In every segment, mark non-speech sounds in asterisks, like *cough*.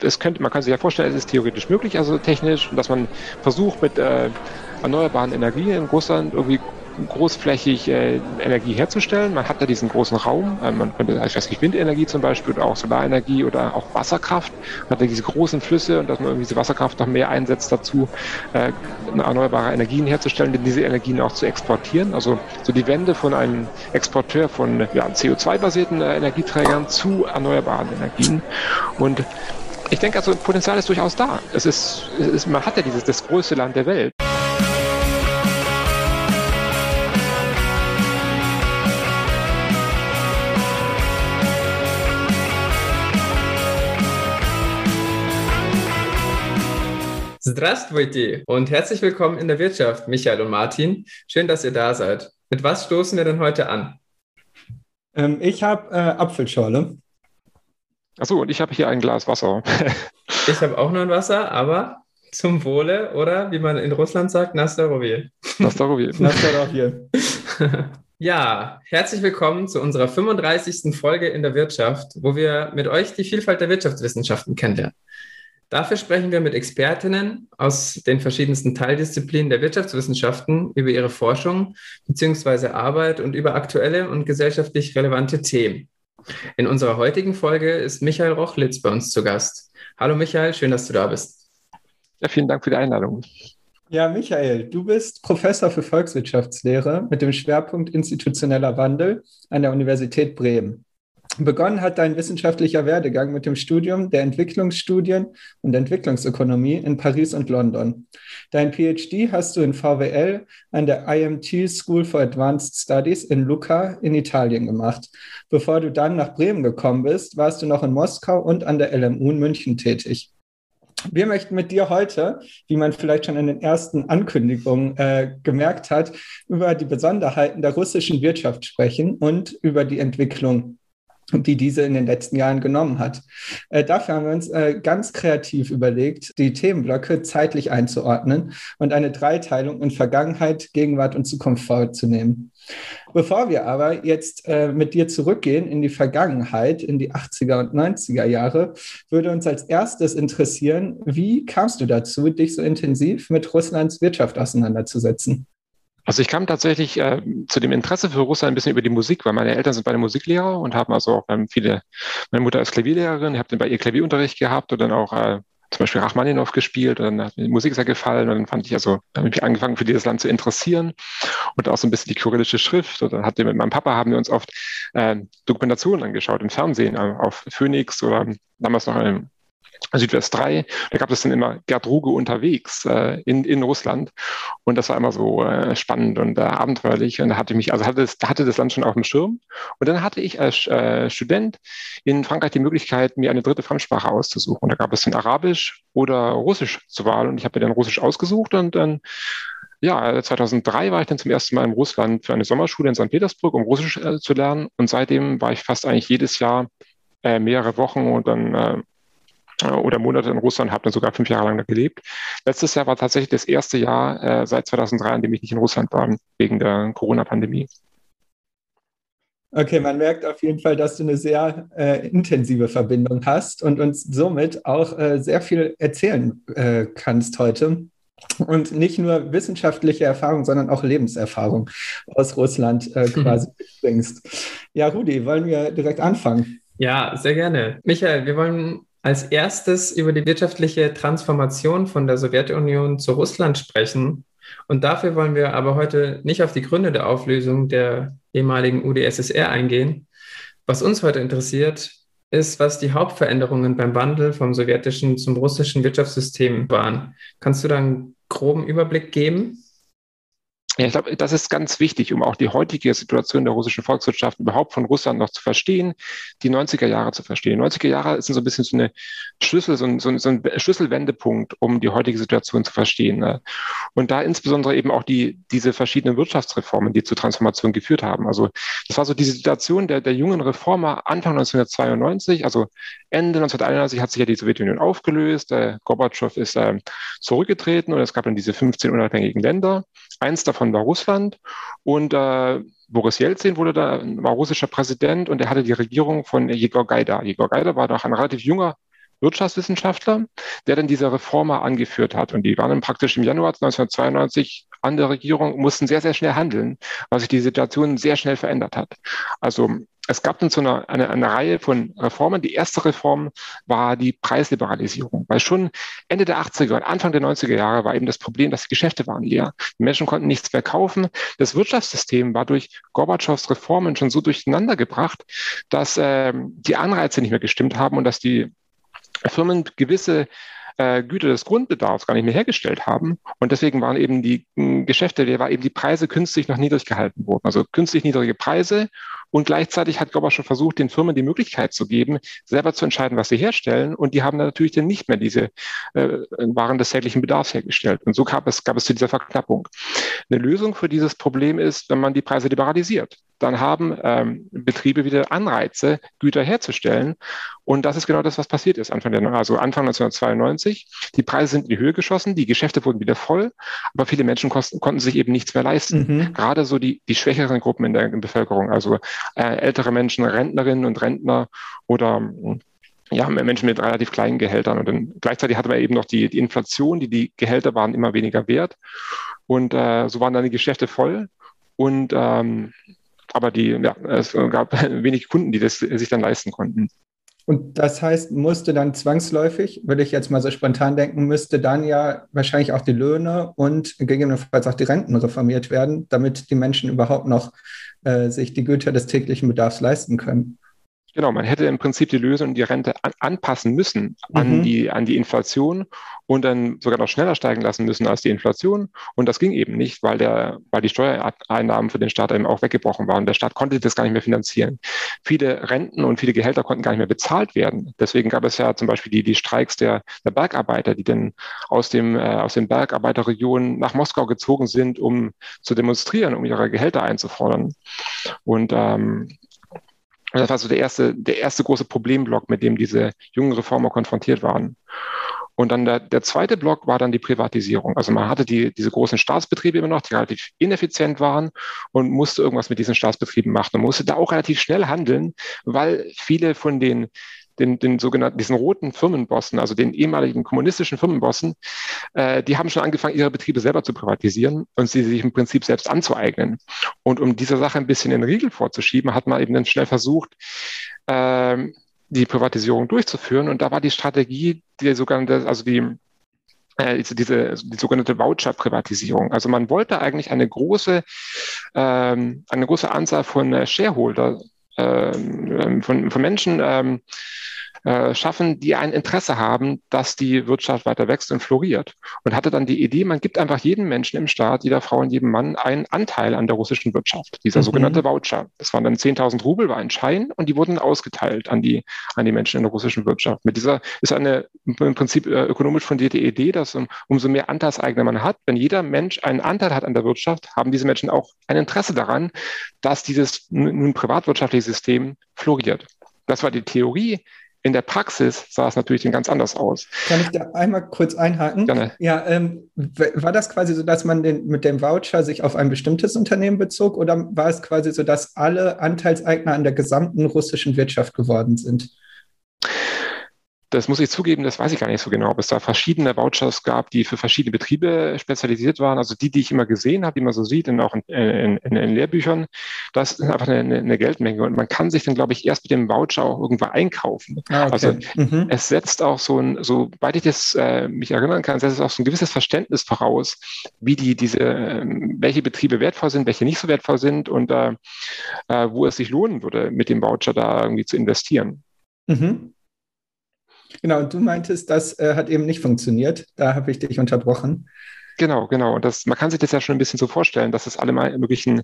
es könnte, man kann sich ja vorstellen, es ist theoretisch möglich, also technisch, dass man versucht mit äh, erneuerbaren Energien in Russland irgendwie großflächig äh, Energie herzustellen. Man hat da diesen großen Raum, äh, man könnte, ich weiß nicht, Windenergie zum Beispiel oder auch Solarenergie oder auch Wasserkraft. Man hat da diese großen Flüsse und dass man irgendwie diese Wasserkraft noch mehr einsetzt dazu, äh, erneuerbare Energien herzustellen, denn diese Energien auch zu exportieren. Also so die Wende von einem Exporteur von ja, CO2-basierten äh, Energieträgern zu erneuerbaren Energien. Und ich denke also, Potenzial ist durchaus da. Es ist, es ist, man hat ja dieses das größte Land der Welt. Здравствуйте und herzlich willkommen in der Wirtschaft, Michael und Martin. Schön, dass ihr da seid. Mit was stoßen wir denn heute an? Ähm, ich habe äh, Apfelschorle. Achso, und ich habe hier ein Glas Wasser. *laughs* ich habe auch nur ein Wasser, aber zum Wohle oder wie man in Russland sagt, Nastarovie. Nastarovie. *laughs* Nastarovie. Ja, herzlich willkommen zu unserer 35. Folge in der Wirtschaft, wo wir mit euch die Vielfalt der Wirtschaftswissenschaften kennenlernen. Dafür sprechen wir mit Expertinnen aus den verschiedensten Teildisziplinen der Wirtschaftswissenschaften über ihre Forschung bzw. Arbeit und über aktuelle und gesellschaftlich relevante Themen. In unserer heutigen Folge ist Michael Rochlitz bei uns zu Gast. Hallo Michael, schön, dass du da bist. Ja, vielen Dank für die Einladung. Ja, Michael, du bist Professor für Volkswirtschaftslehre mit dem Schwerpunkt institutioneller Wandel an der Universität Bremen. Begonnen hat dein wissenschaftlicher Werdegang mit dem Studium der Entwicklungsstudien und Entwicklungsökonomie in Paris und London. Dein PhD hast du in VWL an der IMT School for Advanced Studies in Lucca in Italien gemacht. Bevor du dann nach Bremen gekommen bist, warst du noch in Moskau und an der LMU in München tätig. Wir möchten mit dir heute, wie man vielleicht schon in den ersten Ankündigungen äh, gemerkt hat, über die Besonderheiten der russischen Wirtschaft sprechen und über die Entwicklung die diese in den letzten Jahren genommen hat. Äh, dafür haben wir uns äh, ganz kreativ überlegt, die Themenblöcke zeitlich einzuordnen und eine Dreiteilung in Vergangenheit, Gegenwart und Zukunft vorzunehmen. Bevor wir aber jetzt äh, mit dir zurückgehen in die Vergangenheit, in die 80er und 90er Jahre, würde uns als erstes interessieren, wie kamst du dazu, dich so intensiv mit Russlands Wirtschaft auseinanderzusetzen? Also ich kam tatsächlich äh, zu dem Interesse für Russland ein bisschen über die Musik, weil meine Eltern sind beide Musiklehrer und haben also auch ähm, viele, meine Mutter ist Klavierlehrerin, ich habe dann bei ihr Klavierunterricht gehabt und dann auch äh, zum Beispiel Rachmaninow gespielt und dann hat mir die Musik sehr gefallen und dann fand ich also, habe mich angefangen für dieses Land zu interessieren und auch so ein bisschen die kyrillische Schrift und dann hatte mit meinem Papa haben wir uns oft äh, Dokumentationen angeschaut im Fernsehen äh, auf Phoenix oder damals noch im Südwest 3, da gab es dann immer Gerd Ruge unterwegs äh, in, in Russland. Und das war immer so äh, spannend und äh, abenteuerlich. Und da hatte ich mich, also hatte das, hatte das Land schon auf dem Schirm. Und dann hatte ich als äh, Student in Frankreich die Möglichkeit, mir eine dritte Fremdsprache auszusuchen. Und da gab es dann Arabisch oder Russisch zur Wahl. Und ich habe mir dann Russisch ausgesucht. Und dann ja, 2003 war ich dann zum ersten Mal in Russland für eine Sommerschule in St. Petersburg, um Russisch äh, zu lernen. Und seitdem war ich fast eigentlich jedes Jahr äh, mehrere Wochen und dann oder Monate in Russland, habe dann sogar fünf Jahre lang da gelebt. Letztes Jahr war tatsächlich das erste Jahr äh, seit 2003, an dem ich nicht in Russland war, wegen der Corona-Pandemie. Okay, man merkt auf jeden Fall, dass du eine sehr äh, intensive Verbindung hast und uns somit auch äh, sehr viel erzählen äh, kannst heute. Und nicht nur wissenschaftliche Erfahrung, sondern auch Lebenserfahrung aus Russland äh, quasi bringst. Ja, Rudi, wollen wir direkt anfangen? Ja, sehr gerne. Michael, wir wollen als erstes über die wirtschaftliche Transformation von der Sowjetunion zu Russland sprechen. Und dafür wollen wir aber heute nicht auf die Gründe der Auflösung der ehemaligen UdSSR eingehen. Was uns heute interessiert, ist, was die Hauptveränderungen beim Wandel vom sowjetischen zum russischen Wirtschaftssystem waren. Kannst du da einen groben Überblick geben? Ja, ich glaube, das ist ganz wichtig, um auch die heutige Situation der russischen Volkswirtschaft überhaupt von Russland noch zu verstehen, die 90er Jahre zu verstehen. Die 90er Jahre sind so ein bisschen so eine Schlüssel, so ein, so ein, Schlüsselwendepunkt, um die heutige Situation zu verstehen. Ne? Und da insbesondere eben auch die, diese verschiedenen Wirtschaftsreformen, die zur Transformation geführt haben. Also das war so diese Situation der, der jungen Reformer Anfang 1992, also Ende 1991 hat sich ja die Sowjetunion aufgelöst, der Gorbatschow ist äh, zurückgetreten und es gab dann diese 15 unabhängigen Länder. Eins davon war Russland und äh, Boris Jelzin wurde da, war russischer Präsident und er hatte die Regierung von Jegor Gaida. Jegor Gaida war doch ein relativ junger Wirtschaftswissenschaftler, der dann diese Reformer angeführt hat. Und die waren dann praktisch im Januar 1992 an der Regierung, mussten sehr, sehr schnell handeln, weil sich die Situation sehr schnell verändert hat. Also es gab dann so eine, eine, eine Reihe von Reformen. Die erste Reform war die Preisliberalisierung, weil schon Ende der 80er und Anfang der 90er Jahre war eben das Problem, dass die Geschäfte waren leer. Die Menschen konnten nichts mehr kaufen. Das Wirtschaftssystem war durch Gorbatschows Reformen schon so durcheinander gebracht, dass äh, die Anreize nicht mehr gestimmt haben und dass die Firmen gewisse äh, Güter des Grundbedarfs gar nicht mehr hergestellt haben. Und deswegen waren eben die äh, Geschäfte, der war eben die Preise künstlich noch niedrig gehalten worden. Also künstlich niedrige Preise. Und gleichzeitig hat Gorbatschow versucht, den Firmen die Möglichkeit zu geben, selber zu entscheiden, was sie herstellen. Und die haben dann natürlich dann nicht mehr diese äh, Waren des täglichen Bedarfs hergestellt. Und so gab es, gab es zu dieser Verknappung. Eine Lösung für dieses Problem ist, wenn man die Preise liberalisiert dann haben ähm, Betriebe wieder Anreize, Güter herzustellen. Und das ist genau das, was passiert ist Anfang der, also Anfang 1992. Die Preise sind in die Höhe geschossen, die Geschäfte wurden wieder voll, aber viele Menschen kosten, konnten sich eben nichts mehr leisten. Mhm. Gerade so die, die schwächeren Gruppen in der in Bevölkerung, also ältere Menschen, Rentnerinnen und Rentner oder ja, Menschen mit relativ kleinen Gehältern. Und dann gleichzeitig hatte man eben noch die, die Inflation, die, die Gehälter waren immer weniger wert. Und äh, so waren dann die Geschäfte voll. Und ähm, aber die, ja, es gab *laughs* wenig Kunden, die das sich dann leisten konnten. Und das heißt, musste dann zwangsläufig, würde ich jetzt mal so spontan denken, müsste dann ja wahrscheinlich auch die Löhne und gegebenenfalls auch die Renten reformiert werden, damit die Menschen überhaupt noch äh, sich die Güter des täglichen Bedarfs leisten können. Genau, man hätte im Prinzip die Lösung und die Rente an, anpassen müssen an, mhm. die, an die Inflation und dann sogar noch schneller steigen lassen müssen als die Inflation. Und das ging eben nicht, weil, der, weil die Steuereinnahmen für den Staat eben auch weggebrochen waren. Der Staat konnte das gar nicht mehr finanzieren. Viele Renten und viele Gehälter konnten gar nicht mehr bezahlt werden. Deswegen gab es ja zum Beispiel die, die Streiks der, der Bergarbeiter, die dann aus, dem, äh, aus den Bergarbeiterregionen nach Moskau gezogen sind, um zu demonstrieren, um ihre Gehälter einzufordern. Und ähm, das war so der erste, der erste große Problemblock, mit dem diese jungen Reformer konfrontiert waren. Und dann der, der zweite Block war dann die Privatisierung. Also man hatte die, diese großen Staatsbetriebe immer noch, die relativ ineffizient waren und musste irgendwas mit diesen Staatsbetrieben machen und musste da auch relativ schnell handeln, weil viele von den den, den sogenannten, diesen roten Firmenbossen, also den ehemaligen kommunistischen Firmenbossen, äh, die haben schon angefangen, ihre Betriebe selber zu privatisieren und sie sich im Prinzip selbst anzueignen. Und um dieser Sache ein bisschen den Riegel vorzuschieben, hat man eben dann schnell versucht, äh, die Privatisierung durchzuführen. Und da war die Strategie, die sogenannte, also die äh, diese, diese die sogenannte Voucher-Privatisierung. Also man wollte eigentlich eine große, ähm, eine große Anzahl von äh, Shareholder, ähm, von, von Menschen ähm, äh, schaffen, die ein Interesse haben, dass die Wirtschaft weiter wächst und floriert. Und hatte dann die Idee, man gibt einfach jedem Menschen im Staat, jeder Frau und jedem Mann einen Anteil an der russischen Wirtschaft, dieser mhm. sogenannte Voucher. Das waren dann 10.000 Rubel, war ein Schein und die wurden ausgeteilt an die, an die Menschen in der russischen Wirtschaft. Mit dieser ist eine im Prinzip äh, ökonomisch fundierte Idee, dass um, umso mehr Anteilseigner man hat, wenn jeder Mensch einen Anteil hat an der Wirtschaft, haben diese Menschen auch ein Interesse daran, dass dieses nun privatwirtschaftliche System floriert. Das war die Theorie. In der Praxis sah es natürlich ganz anders aus. Kann ich da einmal kurz einhaken? Gerne. Ja, ähm, war das quasi so, dass man den, mit dem Voucher sich auf ein bestimmtes Unternehmen bezog oder war es quasi so, dass alle Anteilseigner an der gesamten russischen Wirtschaft geworden sind? Das muss ich zugeben, das weiß ich gar nicht so genau, ob es da verschiedene Vouchers gab, die für verschiedene Betriebe spezialisiert waren. Also die, die ich immer gesehen habe, die man so sieht, und auch in, in, in, in Lehrbüchern, das ist einfach eine, eine, Geldmenge. Und man kann sich dann, glaube ich, erst mit dem Voucher auch irgendwo einkaufen. Ah, okay. Also mhm. es setzt auch so ein, so weit ich das äh, mich erinnern kann, setzt es auch so ein gewisses Verständnis voraus, wie die diese, äh, welche Betriebe wertvoll sind, welche nicht so wertvoll sind und äh, äh, wo es sich lohnen würde, mit dem Voucher da irgendwie zu investieren. Mhm. Genau, und du meintest, das äh, hat eben nicht funktioniert. Da habe ich dich unterbrochen. Genau, genau. Und das, man kann sich das ja schon ein bisschen so vorstellen, dass es alle möglichen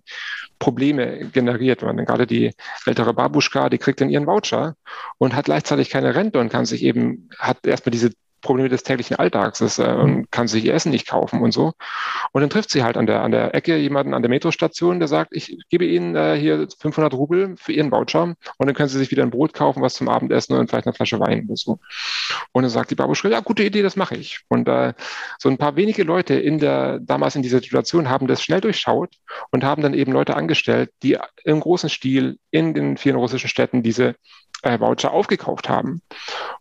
Probleme generiert. Man, gerade die ältere Babuschka, die kriegt dann ihren Voucher und hat gleichzeitig keine Rente und kann sich eben, hat erstmal diese Probleme des täglichen Alltags ist, äh, und kann sich ihr Essen nicht kaufen und so. Und dann trifft sie halt an der, an der Ecke jemanden an der Metrostation, der sagt, ich gebe Ihnen äh, hier 500 Rubel für Ihren Voucher und dann können Sie sich wieder ein Brot kaufen, was zum Abendessen und vielleicht eine Flasche Wein oder so. Und dann sagt die Babuschka, ja, gute Idee, das mache ich. Und äh, so ein paar wenige Leute in der, damals in dieser Situation haben das schnell durchschaut und haben dann eben Leute angestellt, die im großen Stil in den vielen russischen Städten diese äh, Voucher aufgekauft haben.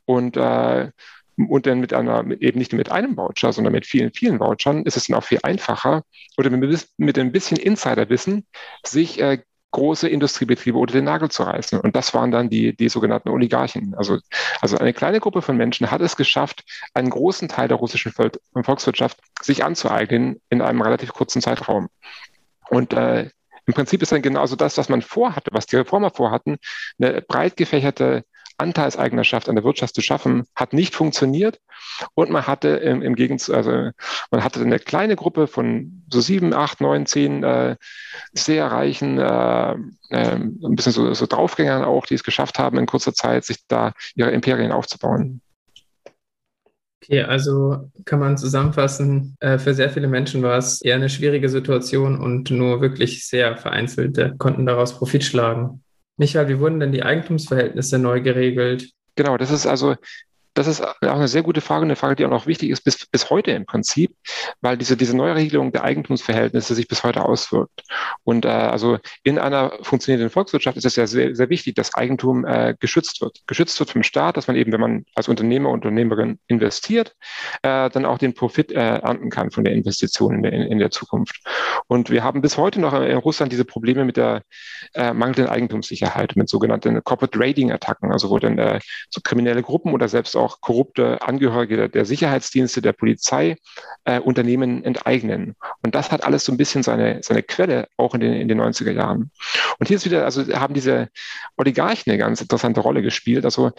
Und äh, und dann mit einer, eben nicht nur mit einem Voucher, sondern mit vielen, vielen Vouchern ist es dann auch viel einfacher oder mit, ein bisschen Insiderwissen sich äh, große Industriebetriebe unter den Nagel zu reißen. Und das waren dann die, die sogenannten Oligarchen. Also, also eine kleine Gruppe von Menschen hat es geschafft, einen großen Teil der russischen Volkswirtschaft sich anzueignen in einem relativ kurzen Zeitraum. Und äh, im Prinzip ist dann genauso das, was man vorhatte, was die Reformer vorhatten, eine breit gefächerte Anteilseignerschaft an der Wirtschaft zu schaffen, hat nicht funktioniert. Und man hatte im, im Gegenzug, also man hatte eine kleine Gruppe von so sieben, acht, neun, zehn äh, sehr reichen, äh, äh, ein bisschen so, so Draufgängern auch, die es geschafft haben, in kurzer Zeit sich da ihre Imperien aufzubauen. Okay, also kann man zusammenfassen, äh, für sehr viele Menschen war es eher eine schwierige Situation und nur wirklich sehr vereinzelte konnten daraus Profit schlagen. Michael, wie wurden denn die Eigentumsverhältnisse neu geregelt? Genau, das ist also das ist auch eine sehr gute Frage, eine Frage, die auch noch wichtig ist bis, bis heute im Prinzip, weil diese, diese Neuregelung der Eigentumsverhältnisse sich bis heute auswirkt. Und äh, also in einer funktionierenden Volkswirtschaft ist es ja sehr, sehr wichtig, dass Eigentum äh, geschützt wird. Geschützt wird vom Staat, dass man eben, wenn man als Unternehmer, Unternehmerin investiert, äh, dann auch den Profit äh, ernten kann von der Investition in der, in, in der Zukunft. Und wir haben bis heute noch in Russland diese Probleme mit der äh, mangelnden Eigentumssicherheit, mit sogenannten Corporate Raiding-Attacken, also wo dann äh, so kriminelle Gruppen oder selbst auch auch korrupte Angehörige der Sicherheitsdienste, der Polizei äh, Unternehmen enteignen. Und das hat alles so ein bisschen seine, seine Quelle auch in den, in den 90er Jahren. Und hier ist wieder, also haben diese Oligarchen eine ganz interessante Rolle gespielt. Also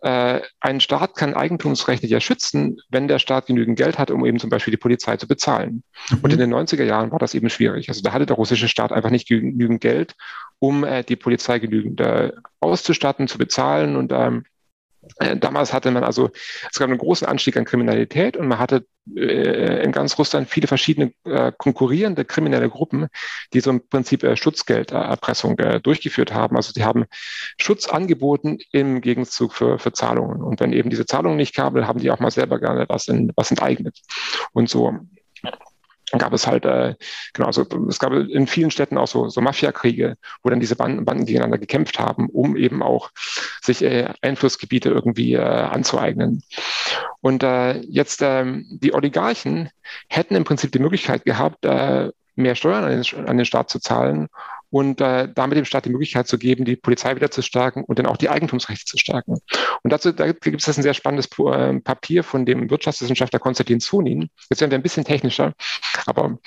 äh, ein Staat kann Eigentumsrechte ja schützen, wenn der Staat genügend Geld hat, um eben zum Beispiel die Polizei zu bezahlen. Mhm. Und in den 90er Jahren war das eben schwierig. Also da hatte der russische Staat einfach nicht genügend Geld, um äh, die Polizei genügend äh, auszustatten, zu bezahlen und ähm, äh, damals hatte man also, es gab einen großen Anstieg an Kriminalität und man hatte äh, in ganz Russland viele verschiedene äh, konkurrierende kriminelle Gruppen, die so im Prinzip äh, Schutzgelderpressung äh, durchgeführt haben. Also die haben Schutz angeboten im Gegenzug für, für Zahlungen. Und wenn eben diese Zahlungen nicht kamen, haben die auch mal selber gerne was, in, was enteignet. Und so gab es halt, äh, genau, also es gab in vielen Städten auch so, so Mafiakriege, wo dann diese Banden, Banden gegeneinander gekämpft haben, um eben auch sich äh, Einflussgebiete irgendwie äh, anzueignen. Und äh, jetzt ähm, die Oligarchen hätten im Prinzip die Möglichkeit gehabt, äh, mehr Steuern an den, an den Staat zu zahlen und äh, damit dem Staat die Möglichkeit zu geben, die Polizei wieder zu stärken und dann auch die Eigentumsrechte zu stärken. Und dazu da gibt es ein sehr spannendes äh, Papier von dem Wirtschaftswissenschaftler Konstantin Zunin. Jetzt werden wir ein bisschen technischer, aber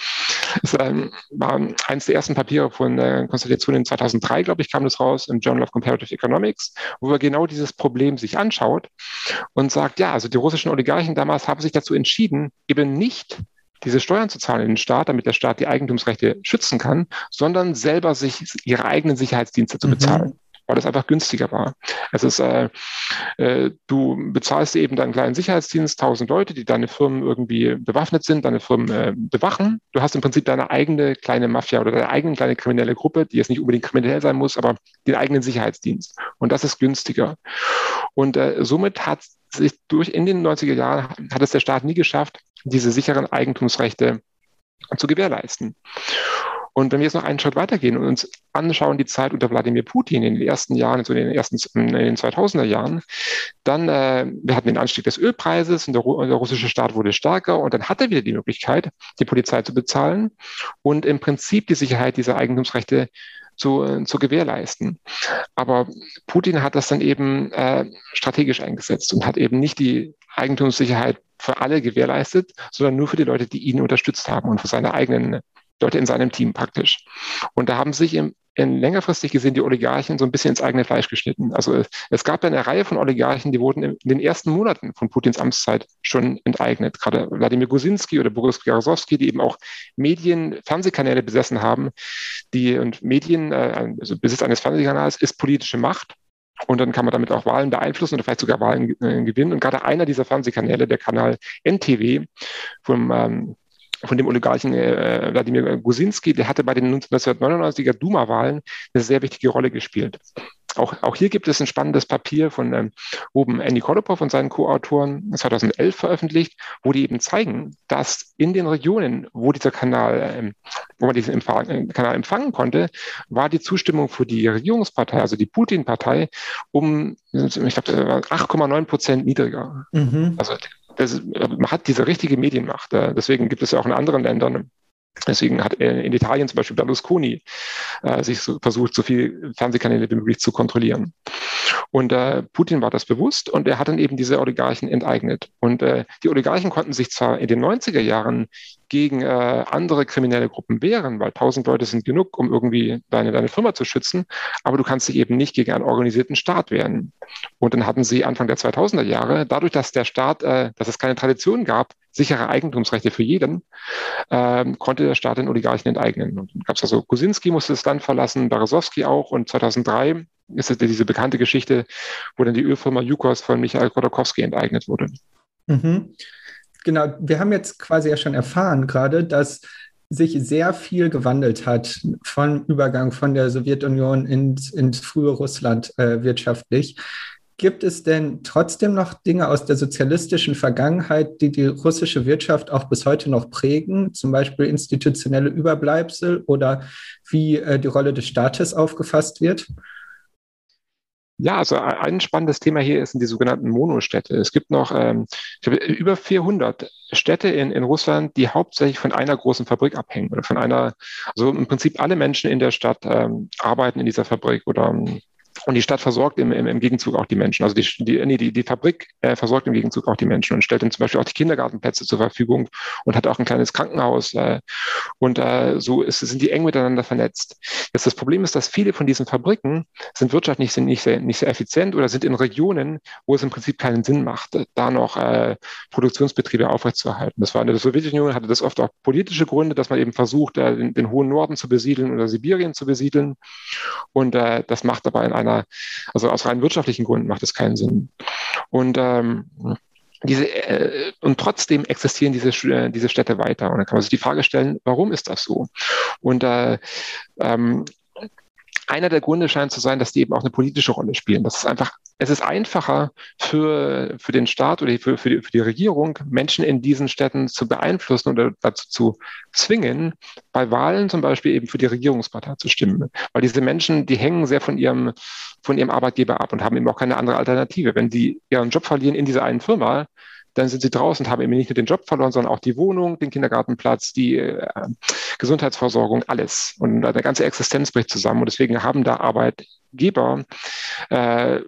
es ähm, war eines der ersten Papiere von äh, Konstantin Zunin 2003, glaube ich, kam das raus im Journal of Comparative Economics, wo er genau dieses Problem sich anschaut und sagt, ja, also die russischen Oligarchen damals haben sich dazu entschieden, eben nicht diese Steuern zu zahlen in den Staat, damit der Staat die Eigentumsrechte schützen kann, sondern selber sich ihre eigenen Sicherheitsdienste zu mhm. bezahlen. Mhm weil das einfach günstiger war. Es ist, äh, äh, du bezahlst eben deinen kleinen Sicherheitsdienst, tausend Leute, die deine Firmen irgendwie bewaffnet sind, deine Firmen äh, bewachen. Du hast im Prinzip deine eigene kleine Mafia oder deine eigene kleine kriminelle Gruppe, die jetzt nicht unbedingt kriminell sein muss, aber den eigenen Sicherheitsdienst. Und das ist günstiger. Und äh, somit hat sich durch in den 90er Jahren hat es der Staat nie geschafft, diese sicheren Eigentumsrechte zu gewährleisten. Und wenn wir jetzt noch einen Schritt weitergehen und uns anschauen, die Zeit unter Wladimir Putin in den ersten Jahren, so in den ersten in den 2000er Jahren, dann äh, wir hatten den Anstieg des Ölpreises und der, der, russische Staat wurde stärker und dann hat er wieder die Möglichkeit, die Polizei zu bezahlen und im Prinzip die Sicherheit dieser Eigentumsrechte zu, äh, zu gewährleisten. Aber Putin hat das dann eben äh, strategisch eingesetzt und hat eben nicht die Eigentumssicherheit für alle gewährleistet, sondern nur für die Leute, die ihn unterstützt haben und für seine eigenen Leute in seinem Team praktisch. Und da haben sich im, längerfristig gesehen die Oligarchen so ein bisschen ins eigene Fleisch geschnitten. Also es, es gab eine Reihe von Oligarchen, die wurden in, den ersten Monaten von Putins Amtszeit schon enteignet. Gerade Wladimir Gusinski oder Boris Berezowski, die eben auch Medien, Fernsehkanäle besessen haben. Die und Medien, äh, also Besitz eines Fernsehkanals ist politische Macht. Und dann kann man damit auch Wahlen beeinflussen oder vielleicht sogar Wahlen äh, gewinnen. Und gerade einer dieser Fernsehkanäle, der Kanal NTW vom ähm, von dem Oligarchen äh, Wladimir Gusinski, der hatte bei den 1999er Duma-Wahlen eine sehr wichtige Rolle gespielt. auch, auch hier gibt es ein spannendes Papier von ähm, oben Andy Kolopov und seinen Co-Autoren 2011 veröffentlicht, wo die eben zeigen, dass in den Regionen, wo dieser Kanal, ähm, wo man diesen Empfang, äh, Kanal empfangen konnte, war die Zustimmung für die Regierungspartei, also die Putin-Partei, um, ich glaube, 8,9 Prozent niedriger. Mhm. Also das, man hat diese richtige Medienmacht. Äh, deswegen gibt es ja auch in anderen Ländern Deswegen hat in Italien zum Beispiel Berlusconi äh, sich so versucht, so viele Fernsehkanäle wie möglich zu kontrollieren. Und äh, Putin war das bewusst und er hat dann eben diese Oligarchen enteignet. Und äh, die Oligarchen konnten sich zwar in den 90er Jahren gegen äh, andere kriminelle Gruppen wehren, weil tausend Leute sind genug, um irgendwie deine, deine Firma zu schützen, aber du kannst dich eben nicht gegen einen organisierten Staat wehren. Und dann hatten sie Anfang der 2000er Jahre, dadurch, dass der Staat, äh, dass es keine Tradition gab, sichere Eigentumsrechte für jeden, ähm, konnte der Staat den Oligarchen enteignen. Und dann gab es also, Kusinski musste das Land verlassen, Berezowski auch und 2003 ist es diese bekannte Geschichte, wo dann die Ölfirma Yukos von Michael Khodorkovsky enteignet wurde. Mhm. Genau, wir haben jetzt quasi ja schon erfahren gerade, dass sich sehr viel gewandelt hat vom Übergang von der Sowjetunion ins, ins frühe Russland äh, wirtschaftlich. Gibt es denn trotzdem noch Dinge aus der sozialistischen Vergangenheit, die die russische Wirtschaft auch bis heute noch prägen, zum Beispiel institutionelle Überbleibsel oder wie äh, die Rolle des Staates aufgefasst wird? Ja, also ein spannendes Thema hier sind die sogenannten Monostädte. Es gibt noch ähm, ich glaube, über 400 Städte in, in Russland, die hauptsächlich von einer großen Fabrik abhängen oder von einer, also im Prinzip alle Menschen in der Stadt ähm, arbeiten in dieser Fabrik oder ähm, und die Stadt versorgt im, im, im Gegenzug auch die Menschen. Also die, die, nee, die, die Fabrik äh, versorgt im Gegenzug auch die Menschen und stellt dann zum Beispiel auch die Kindergartenplätze zur Verfügung und hat auch ein kleines Krankenhaus. Äh, und äh, so ist, sind die eng miteinander vernetzt. Jetzt das Problem ist, dass viele von diesen Fabriken sind wirtschaftlich sind nicht, sehr, nicht sehr effizient oder sind in Regionen, wo es im Prinzip keinen Sinn macht, da noch äh, Produktionsbetriebe aufrechtzuerhalten. Das war in der Sowjetunion, hatte das oft auch politische Gründe, dass man eben versucht, äh, den, den hohen Norden zu besiedeln oder Sibirien zu besiedeln. Und äh, das macht aber in einer, also aus rein wirtschaftlichen Gründen macht es keinen Sinn. Und ähm, diese, äh, und trotzdem existieren diese, äh, diese Städte weiter. Und dann kann man sich die Frage stellen, warum ist das so? Und äh, ähm, einer der Gründe scheint zu sein, dass die eben auch eine politische Rolle spielen. Das ist einfach, es ist einfacher für, für den Staat oder für, für, die, für die Regierung, Menschen in diesen Städten zu beeinflussen oder dazu zu zwingen, bei Wahlen zum Beispiel eben für die Regierungspartei zu stimmen. Weil diese Menschen, die hängen sehr von ihrem, von ihrem Arbeitgeber ab und haben eben auch keine andere Alternative. Wenn sie ihren Job verlieren in dieser einen Firma, dann sind sie draußen und haben eben nicht nur den Job verloren, sondern auch die Wohnung, den Kindergartenplatz, die äh, Gesundheitsversorgung, alles. Und eine ganze Existenz bricht zusammen. Und deswegen haben da Arbeitgeber äh,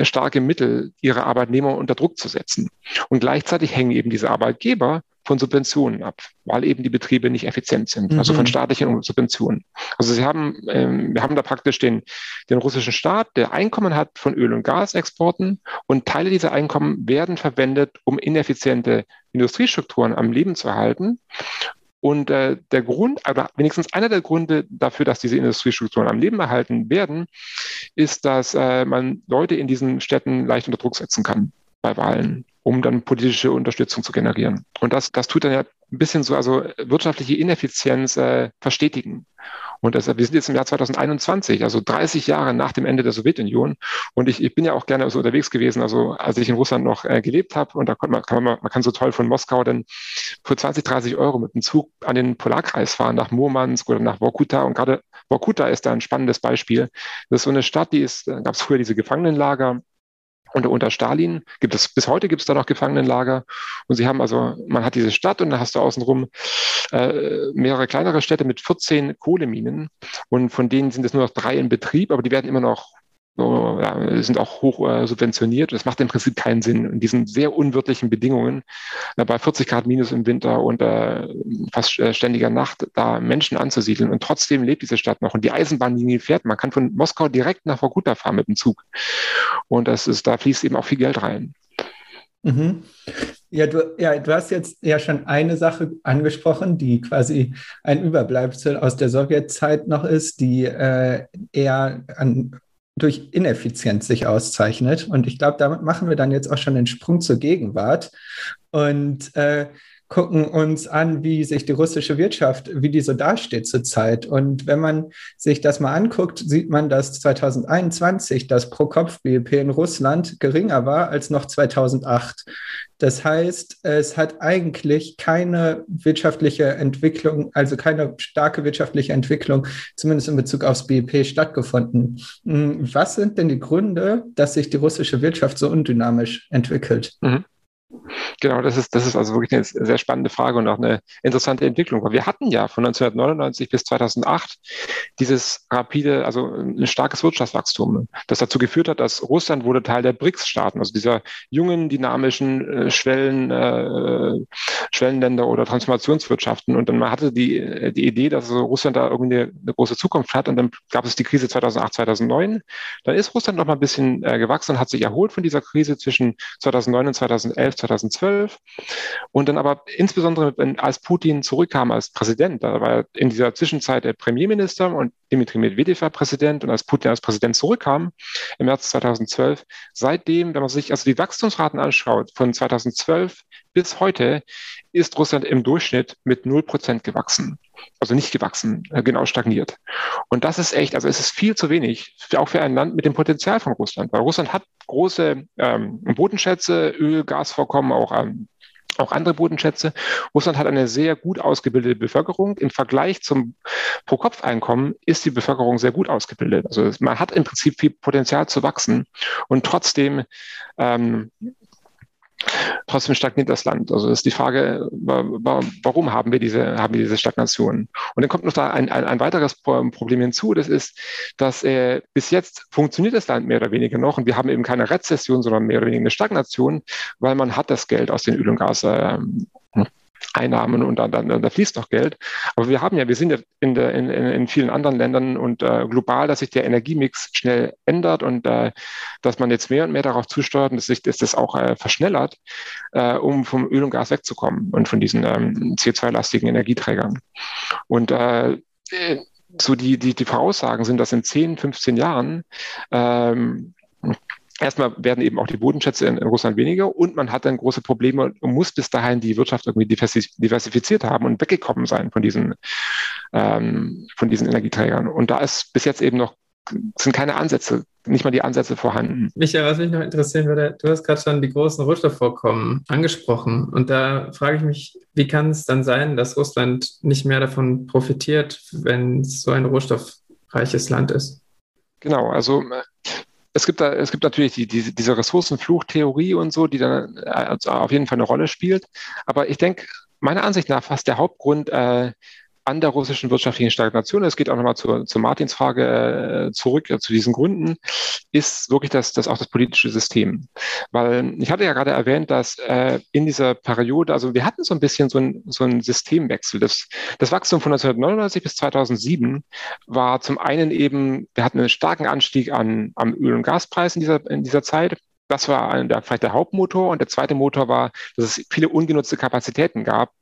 starke Mittel, ihre Arbeitnehmer unter Druck zu setzen. Und gleichzeitig hängen eben diese Arbeitgeber von Subventionen ab, weil eben die Betriebe nicht effizient sind, mhm. also von mhm. staatlichen Subventionen. Also sie haben, ähm, wir haben da praktisch den, den russischen Staat, der Einkommen hat von Öl- und Gasexporten und Teile dieser Einkommen werden verwendet, um ineffiziente Industriestrukturen am Leben zu erhalten. Und äh, der Grund, oder wenigstens einer der Gründe dafür, dass diese Industriestrukturen am Leben erhalten werden, ist, dass äh, man Leute in diesen Städten leicht unter Druck setzen kann bei Wahlen um dann politische Unterstützung zu generieren. Und das, das tut dann ja ein bisschen so, also wirtschaftliche Ineffizienz äh, verstetigen. Und das, wir sind jetzt im Jahr 2021, also 30 Jahre nach dem Ende der Sowjetunion. Und ich, ich bin ja auch gerne so unterwegs gewesen, also als ich in Russland noch äh, gelebt habe. Und da kann man, kann man, man kann so toll von Moskau dann für 20, 30 Euro mit dem Zug an den Polarkreis fahren, nach Murmansk oder nach Vorkuta. Und gerade Vorkuta ist da ein spannendes Beispiel. Das ist so eine Stadt, die ist, da gab es früher diese Gefangenenlager unter, unter Stalin gibt es, bis heute gibt es da noch Gefangenenlager. Und sie haben also, man hat diese Stadt und dann hast du außenrum äh, mehrere kleinere Städte mit 14 Kohleminen. Und von denen sind es nur noch drei in Betrieb, aber die werden immer noch sind auch hoch äh, subventioniert. Das macht im Prinzip keinen Sinn in diesen sehr unwirtlichen Bedingungen, äh, bei 40 Grad minus im Winter und äh, fast äh, ständiger Nacht da Menschen anzusiedeln. Und trotzdem lebt diese Stadt noch. Und die Eisenbahnlinie fährt. Man kann von Moskau direkt nach Vorkuta fahren mit dem Zug. Und das ist, da fließt eben auch viel Geld rein. Mhm. Ja du, ja, du hast jetzt ja schon eine Sache angesprochen, die quasi ein Überbleibsel aus der Sowjetzeit noch ist, die äh, eher an durch Ineffizienz sich auszeichnet. Und ich glaube, damit machen wir dann jetzt auch schon den Sprung zur Gegenwart. Und äh, gucken uns an, wie sich die russische Wirtschaft, wie die so dasteht zurzeit. Und wenn man sich das mal anguckt, sieht man, dass 2021 das Pro-Kopf-BIP in Russland geringer war als noch 2008. Das heißt, es hat eigentlich keine wirtschaftliche Entwicklung, also keine starke wirtschaftliche Entwicklung, zumindest in Bezug aufs BIP stattgefunden. Hm, was sind denn die Gründe, dass sich die russische Wirtschaft so undynamisch entwickelt? Mhm. Genau, das ist, das ist also wirklich eine sehr spannende Frage und auch eine interessante Entwicklung. Weil wir hatten ja von 1999 bis 2008 dieses rapide, also ein starkes Wirtschaftswachstum, das dazu geführt hat, dass Russland wurde Teil der BRICS-Staaten, also dieser jungen, dynamischen äh, Schwellen, äh, Schwellenländer oder Transformationswirtschaften. Und dann man hatte die, die Idee, dass also Russland da irgendwie eine, eine, große Zukunft hat. Und dann gab es die Krise 2008, 2009. Dann ist Russland noch mal ein bisschen äh, gewachsen und hat sich erholt von dieser Krise zwischen 2009 und 2011, 2012. Und dann aber insbesondere, wenn, als Putin zurückkam als Präsident, da war in dieser Zwischenzeit der Premierminister und Dmitri Medvedev war Präsident und als Putin als Präsident zurückkam im März 2012, seitdem, wenn man sich also die Wachstumsraten anschaut, von 2012 bis heute ist Russland im Durchschnitt mit 0% gewachsen. Also nicht gewachsen, äh, genau stagniert. Und das ist echt, also es ist viel zu wenig, auch für ein Land mit dem Potenzial von Russland, weil Russland hat große ähm, Bodenschätze, Öl, Gasvorkommen, auch ähm, auch andere Bodenschätze. Russland hat eine sehr gut ausgebildete Bevölkerung. Im Vergleich zum Pro-Kopf-Einkommen ist die Bevölkerung sehr gut ausgebildet. Also man hat im Prinzip viel Potenzial zu wachsen und trotzdem ähm, Trotzdem stagniert das Land. Also ist die Frage, warum haben wir diese, haben wir diese Stagnation? Und dann kommt noch da ein, ein, ein weiteres Problem hinzu. Das ist, dass äh, bis jetzt funktioniert das Land mehr oder weniger noch und wir haben eben keine Rezession, sondern mehr oder weniger eine Stagnation, weil man hat das Geld aus den Öl- und Gas, äh, Einnahmen und dann, dann, da fließt noch Geld. Aber wir haben ja, wir sind ja in, der, in, in vielen anderen Ländern und äh, global, dass sich der Energiemix schnell ändert und äh, dass man jetzt mehr und mehr darauf zusteuert und dass sich dass das auch äh, verschnellert, äh, um vom Öl und Gas wegzukommen und von diesen ähm, CO2-lastigen Energieträgern. Und äh, so die, die, die Voraussagen sind, dass in 10, 15 Jahren ähm, erstmal werden eben auch die Bodenschätze in, in, Russland weniger und man hat dann große Probleme und muss bis dahin die Wirtschaft irgendwie diversifiziert haben und weggekommen sein von diesen, ähm, von diesen Energieträgern. Und da ist bis jetzt eben noch sind keine Ansätze, nicht mal die Ansätze vorhanden. Michael, was mich noch interessieren würde, du hast gerade schon die großen Rohstoffvorkommen angesprochen. Und da frage ich mich, wie kann es dann sein, dass Russland nicht mehr davon profitiert, wenn es so ein rohstoffreiches Land ist? Genau, also es gibt da, es gibt natürlich die, die, diese Ressourcenfluchttheorie und so, die dann äh, auf jeden Fall eine Rolle spielt. Aber ich denke, meiner Ansicht nach fast der Hauptgrund, äh, an der russischen wirtschaftlichen Stagnation, es geht auch nochmal zur, zur Martins Frage äh, zurück, äh, zu diesen Gründen, ist wirklich das, das auch das politische System. Weil ich hatte ja gerade erwähnt, dass äh, in dieser Periode, also wir hatten so ein bisschen so ein, so ein Systemwechsel. Das, das Wachstum von 1999 bis 2007 war zum einen eben, wir hatten einen starken Anstieg an, am Öl- und Gaspreis in dieser, in dieser Zeit. Das war der, vielleicht der Hauptmotor. Und der zweite Motor war, dass es viele ungenutzte Kapazitäten gab,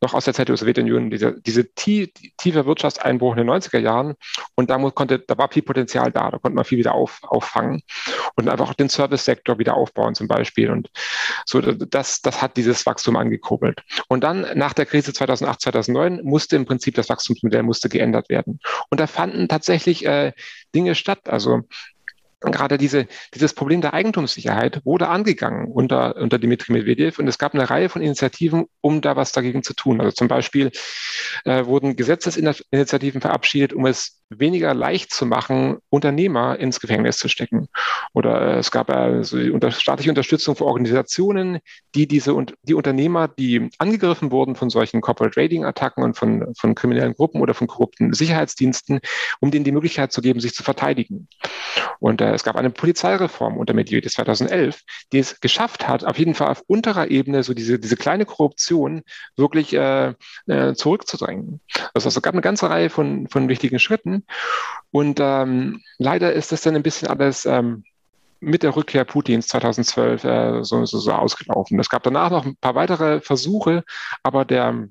noch aus der Zeit der Sowjetunion, diese, diese tiefe Wirtschaftseinbruch in den 90er Jahren. Und da konnte, da war viel Potenzial da, da konnte man viel wieder auf, auffangen und einfach den Service-Sektor wieder aufbauen zum Beispiel. Und so, das, das hat dieses Wachstum angekurbelt. Und dann nach der Krise 2008, 2009 musste im Prinzip das Wachstumsmodell musste geändert werden. Und da fanden tatsächlich äh, Dinge statt. Also gerade diese, dieses Problem der Eigentumssicherheit wurde angegangen unter, unter Dimitri Medvedev und es gab eine Reihe von Initiativen, um da was dagegen zu tun. Also zum Beispiel äh, wurden Gesetzesinitiativen verabschiedet, um es weniger leicht zu machen, Unternehmer ins Gefängnis zu stecken. Oder äh, es gab also unter, staatliche Unterstützung für Organisationen, die diese und die Unternehmer, die angegriffen wurden von solchen Corporate Raiding Attacken und von, von kriminellen Gruppen oder von korrupten Sicherheitsdiensten, um denen die Möglichkeit zu geben, sich zu verteidigen. Und äh, es gab eine Polizeireform unter Medvedev 2011, die es geschafft hat, auf jeden Fall auf unterer Ebene so diese, diese kleine Korruption wirklich äh, äh, zurückzudrängen. Also es gab eine ganze Reihe von, von wichtigen Schritten. Und ähm, leider ist das dann ein bisschen alles ähm, mit der Rückkehr Putins 2012 äh, so, so, so ausgelaufen. Es gab danach noch ein paar weitere Versuche, aber der,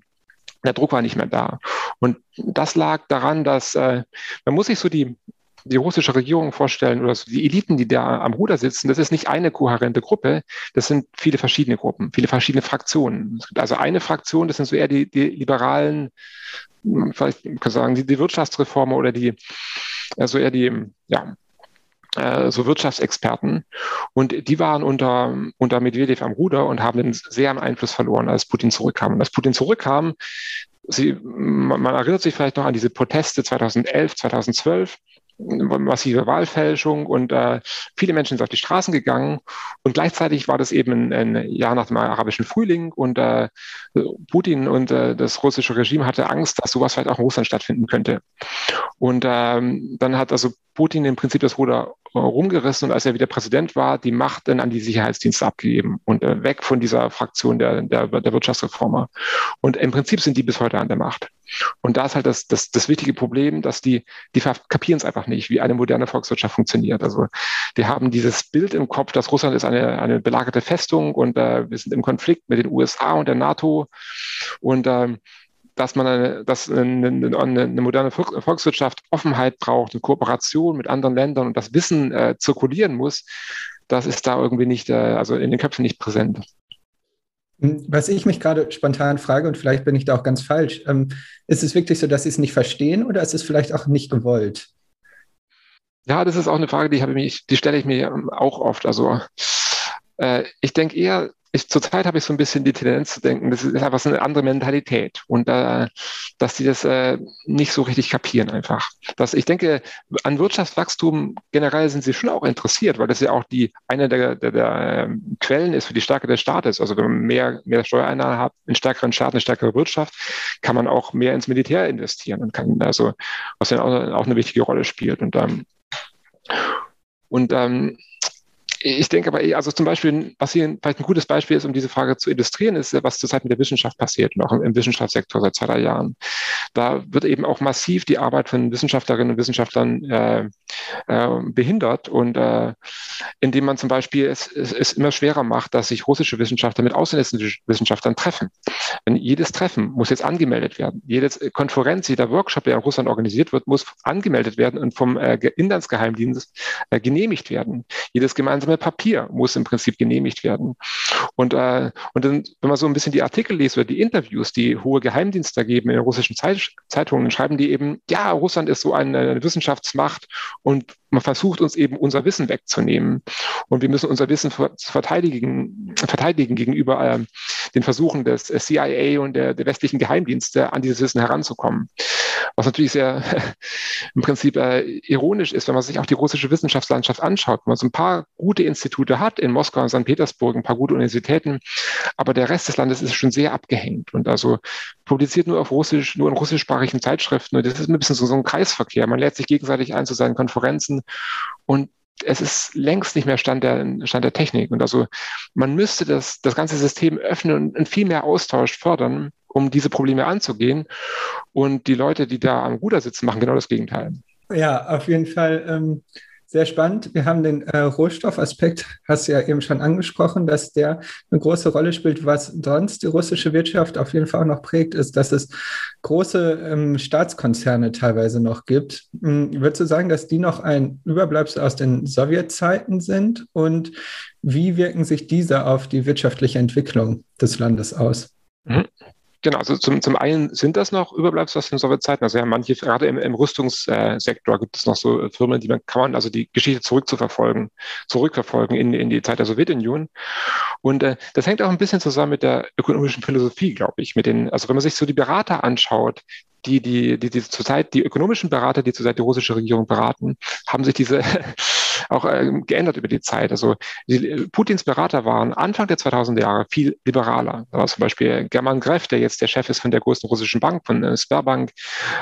der Druck war nicht mehr da. Und das lag daran, dass äh, man muss sich so die die russische Regierung vorstellen oder die Eliten, die da am Ruder sitzen, das ist nicht eine kohärente Gruppe, das sind viele verschiedene Gruppen, viele verschiedene Fraktionen. Es gibt also eine Fraktion, das sind so eher die, die liberalen, vielleicht kann man sagen, die, die Wirtschaftsreformer oder die, also eher die, ja, äh, so Wirtschaftsexperten. Und die waren unter, unter Medvedev am Ruder und haben den sehr am Einfluss verloren, als Putin zurückkam. Und als Putin zurückkam, sie, man erinnert sich vielleicht noch an diese Proteste 2011, 2012 massive Wahlfälschung und äh, viele Menschen sind auf die Straßen gegangen. Und gleichzeitig war das eben ein, ein Jahr nach dem arabischen Frühling und äh, Putin und äh, das russische Regime hatte Angst, dass sowas vielleicht auch in Russland stattfinden könnte. Und ähm, dann hat also Putin im Prinzip das Ruder äh, rumgerissen und als er wieder Präsident war, die Macht dann an die Sicherheitsdienste abgegeben und äh, weg von dieser Fraktion der, der, der Wirtschaftsreformer. Und im Prinzip sind die bis heute an der Macht. Und da ist halt das, das, das wichtige Problem, dass die, die kapieren es einfach nicht, wie eine moderne Volkswirtschaft funktioniert. Also die haben dieses Bild im Kopf, dass Russland ist eine, eine belagerte Festung und äh, wir sind im Konflikt mit den USA und der NATO. Und äh, dass man eine, dass eine, eine, eine, moderne Volkswirtschaft Offenheit braucht und Kooperation mit anderen Ländern und das Wissen äh, zirkulieren muss, das ist da irgendwie nicht, äh, also in den Köpfen nicht präsent. Was ich mich gerade spontan frage, und vielleicht bin ich da auch ganz falsch, ähm, ist es wirklich so, dass sie es nicht verstehen oder ist es vielleicht auch nicht gewollt? Ja, das ist auch eine Frage, die, habe ich, die stelle ich mir auch oft. Also äh, ich denke eher, ich, zurzeit habe ich so ein bisschen die Tendenz zu denken, das ist einfach so eine andere Mentalität und äh, dass die das äh, nicht so richtig kapieren einfach. Dass ich denke, an Wirtschaftswachstum generell sind sie schon auch interessiert, weil das ja auch die eine der, der, der ähm, Quellen ist für die Stärke des Staates. Also wenn man mehr, mehr Steuereinnahmen hat, einen stärkeren Staat, eine stärkere Wirtschaft, kann man auch mehr ins Militär investieren und kann also, was ja auch, auch eine wichtige Rolle spielt. Und ähm, und ähm, ich denke aber, also zum Beispiel, was hier vielleicht ein gutes Beispiel ist, um diese Frage zu illustrieren, ist, was zurzeit mit der Wissenschaft passiert und auch im, Wissenschaftssektor seit zwei, drei Jahren. Da wird eben auch massiv die Arbeit von Wissenschaftlerinnen und Wissenschaftlern äh, äh, behindert und äh, indem man zum Beispiel es, es, es, immer schwerer macht, dass sich russische Wissenschaftler mit ausländischen Wissenschaftlern treffen. Denn jedes Treffen muss jetzt angemeldet werden. Jede Konferenz, jeder Workshop, der in Russland organisiert wird, muss angemeldet werden und vom äh, Inlandsgeheimdienst äh, genehmigt werden. Jedes gemeinsame gemeinsame Papier muss im Prinzip genehmigt werden. Und, äh, und dann, wenn man so ein bisschen die Artikel liest oder die Interviews, die hohe Geheimdienste geben in russischen Zeit Zeitungen, schreiben die eben, ja, Russland ist so eine, eine Wissenschaftsmacht und man versucht uns eben unser Wissen wegzunehmen. Und wir müssen unser Wissen verteidigen, verteidigen gegenüber äh, den Versuchen des CIA und der, der westlichen Geheimdienste, an dieses Wissen heranzukommen. Was natürlich sehr *laughs* im Prinzip äh, ironisch ist, wenn man sich auch die russische Wissenschaftslandschaft anschaut. Man so ein paar gute Institute hat in Moskau und St. Petersburg, ein paar gute Universitäten, aber der Rest des Landes ist schon sehr abgehängt und also publiziert nur auf Russisch, nur in russischsprachigen Zeitschriften. Und das ist ein bisschen so, so ein Kreisverkehr. Man lädt sich gegenseitig ein zu seinen Konferenzen und es ist längst nicht mehr Stand der, Stand der Technik. Und also man müsste das, das ganze System öffnen und viel mehr Austausch fördern, um diese Probleme anzugehen. Und die Leute, die da am Ruder sitzen, machen genau das Gegenteil. Ja, auf jeden Fall. Ähm sehr spannend. Wir haben den äh, Rohstoffaspekt, hast du ja eben schon angesprochen, dass der eine große Rolle spielt. Was sonst die russische Wirtschaft auf jeden Fall auch noch prägt, ist, dass es große ähm, Staatskonzerne teilweise noch gibt. Hm, würdest du sagen, dass die noch ein Überbleibsel aus den Sowjetzeiten sind? Und wie wirken sich diese auf die wirtschaftliche Entwicklung des Landes aus? Mhm. Genau, also zum, zum einen sind das noch Überbleibsel aus den Sowjetzeiten. Also ja, manche, gerade im, im Rüstungssektor gibt es noch so Firmen, die man kann man also die Geschichte zurückzuverfolgen, zurückverfolgen in, in die Zeit der Sowjetunion. Und äh, das hängt auch ein bisschen zusammen mit der ökonomischen Philosophie, glaube ich. Mit den, also wenn man sich so die Berater anschaut, die, die, die, die zurzeit, die ökonomischen Berater, die zurzeit die russische Regierung beraten, haben sich diese auch äh, geändert über die Zeit. Also die, Putins Berater waren Anfang der 2000er Jahre viel liberaler. Da war zum Beispiel German Greff, der jetzt der Chef ist von der größten russischen Bank, von äh, Sberbank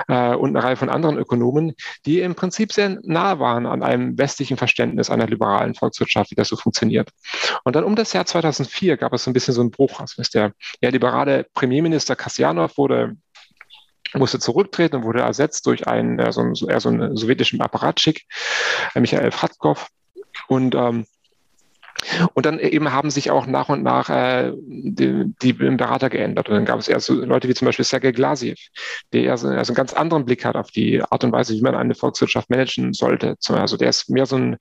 äh, und eine Reihe von anderen Ökonomen, die im Prinzip sehr nah waren an einem westlichen Verständnis einer liberalen Volkswirtschaft, wie das so funktioniert. Und dann um das Jahr 2004 gab es so ein bisschen so einen Bruch. Also der ja, liberale Premierminister Kasjanov wurde musste zurücktreten und wurde ersetzt durch einen, so, eher so einen sowjetischen Apparatschik, äh, Michael Fratkov. Und ähm, Und dann eben haben sich auch nach und nach äh, die, die Berater geändert. Und dann gab es eher so Leute wie zum Beispiel Sergei Glasiev, der eher so, also einen ganz anderen Blick hat auf die Art und Weise, wie man eine Volkswirtschaft managen sollte. Also der ist mehr so ein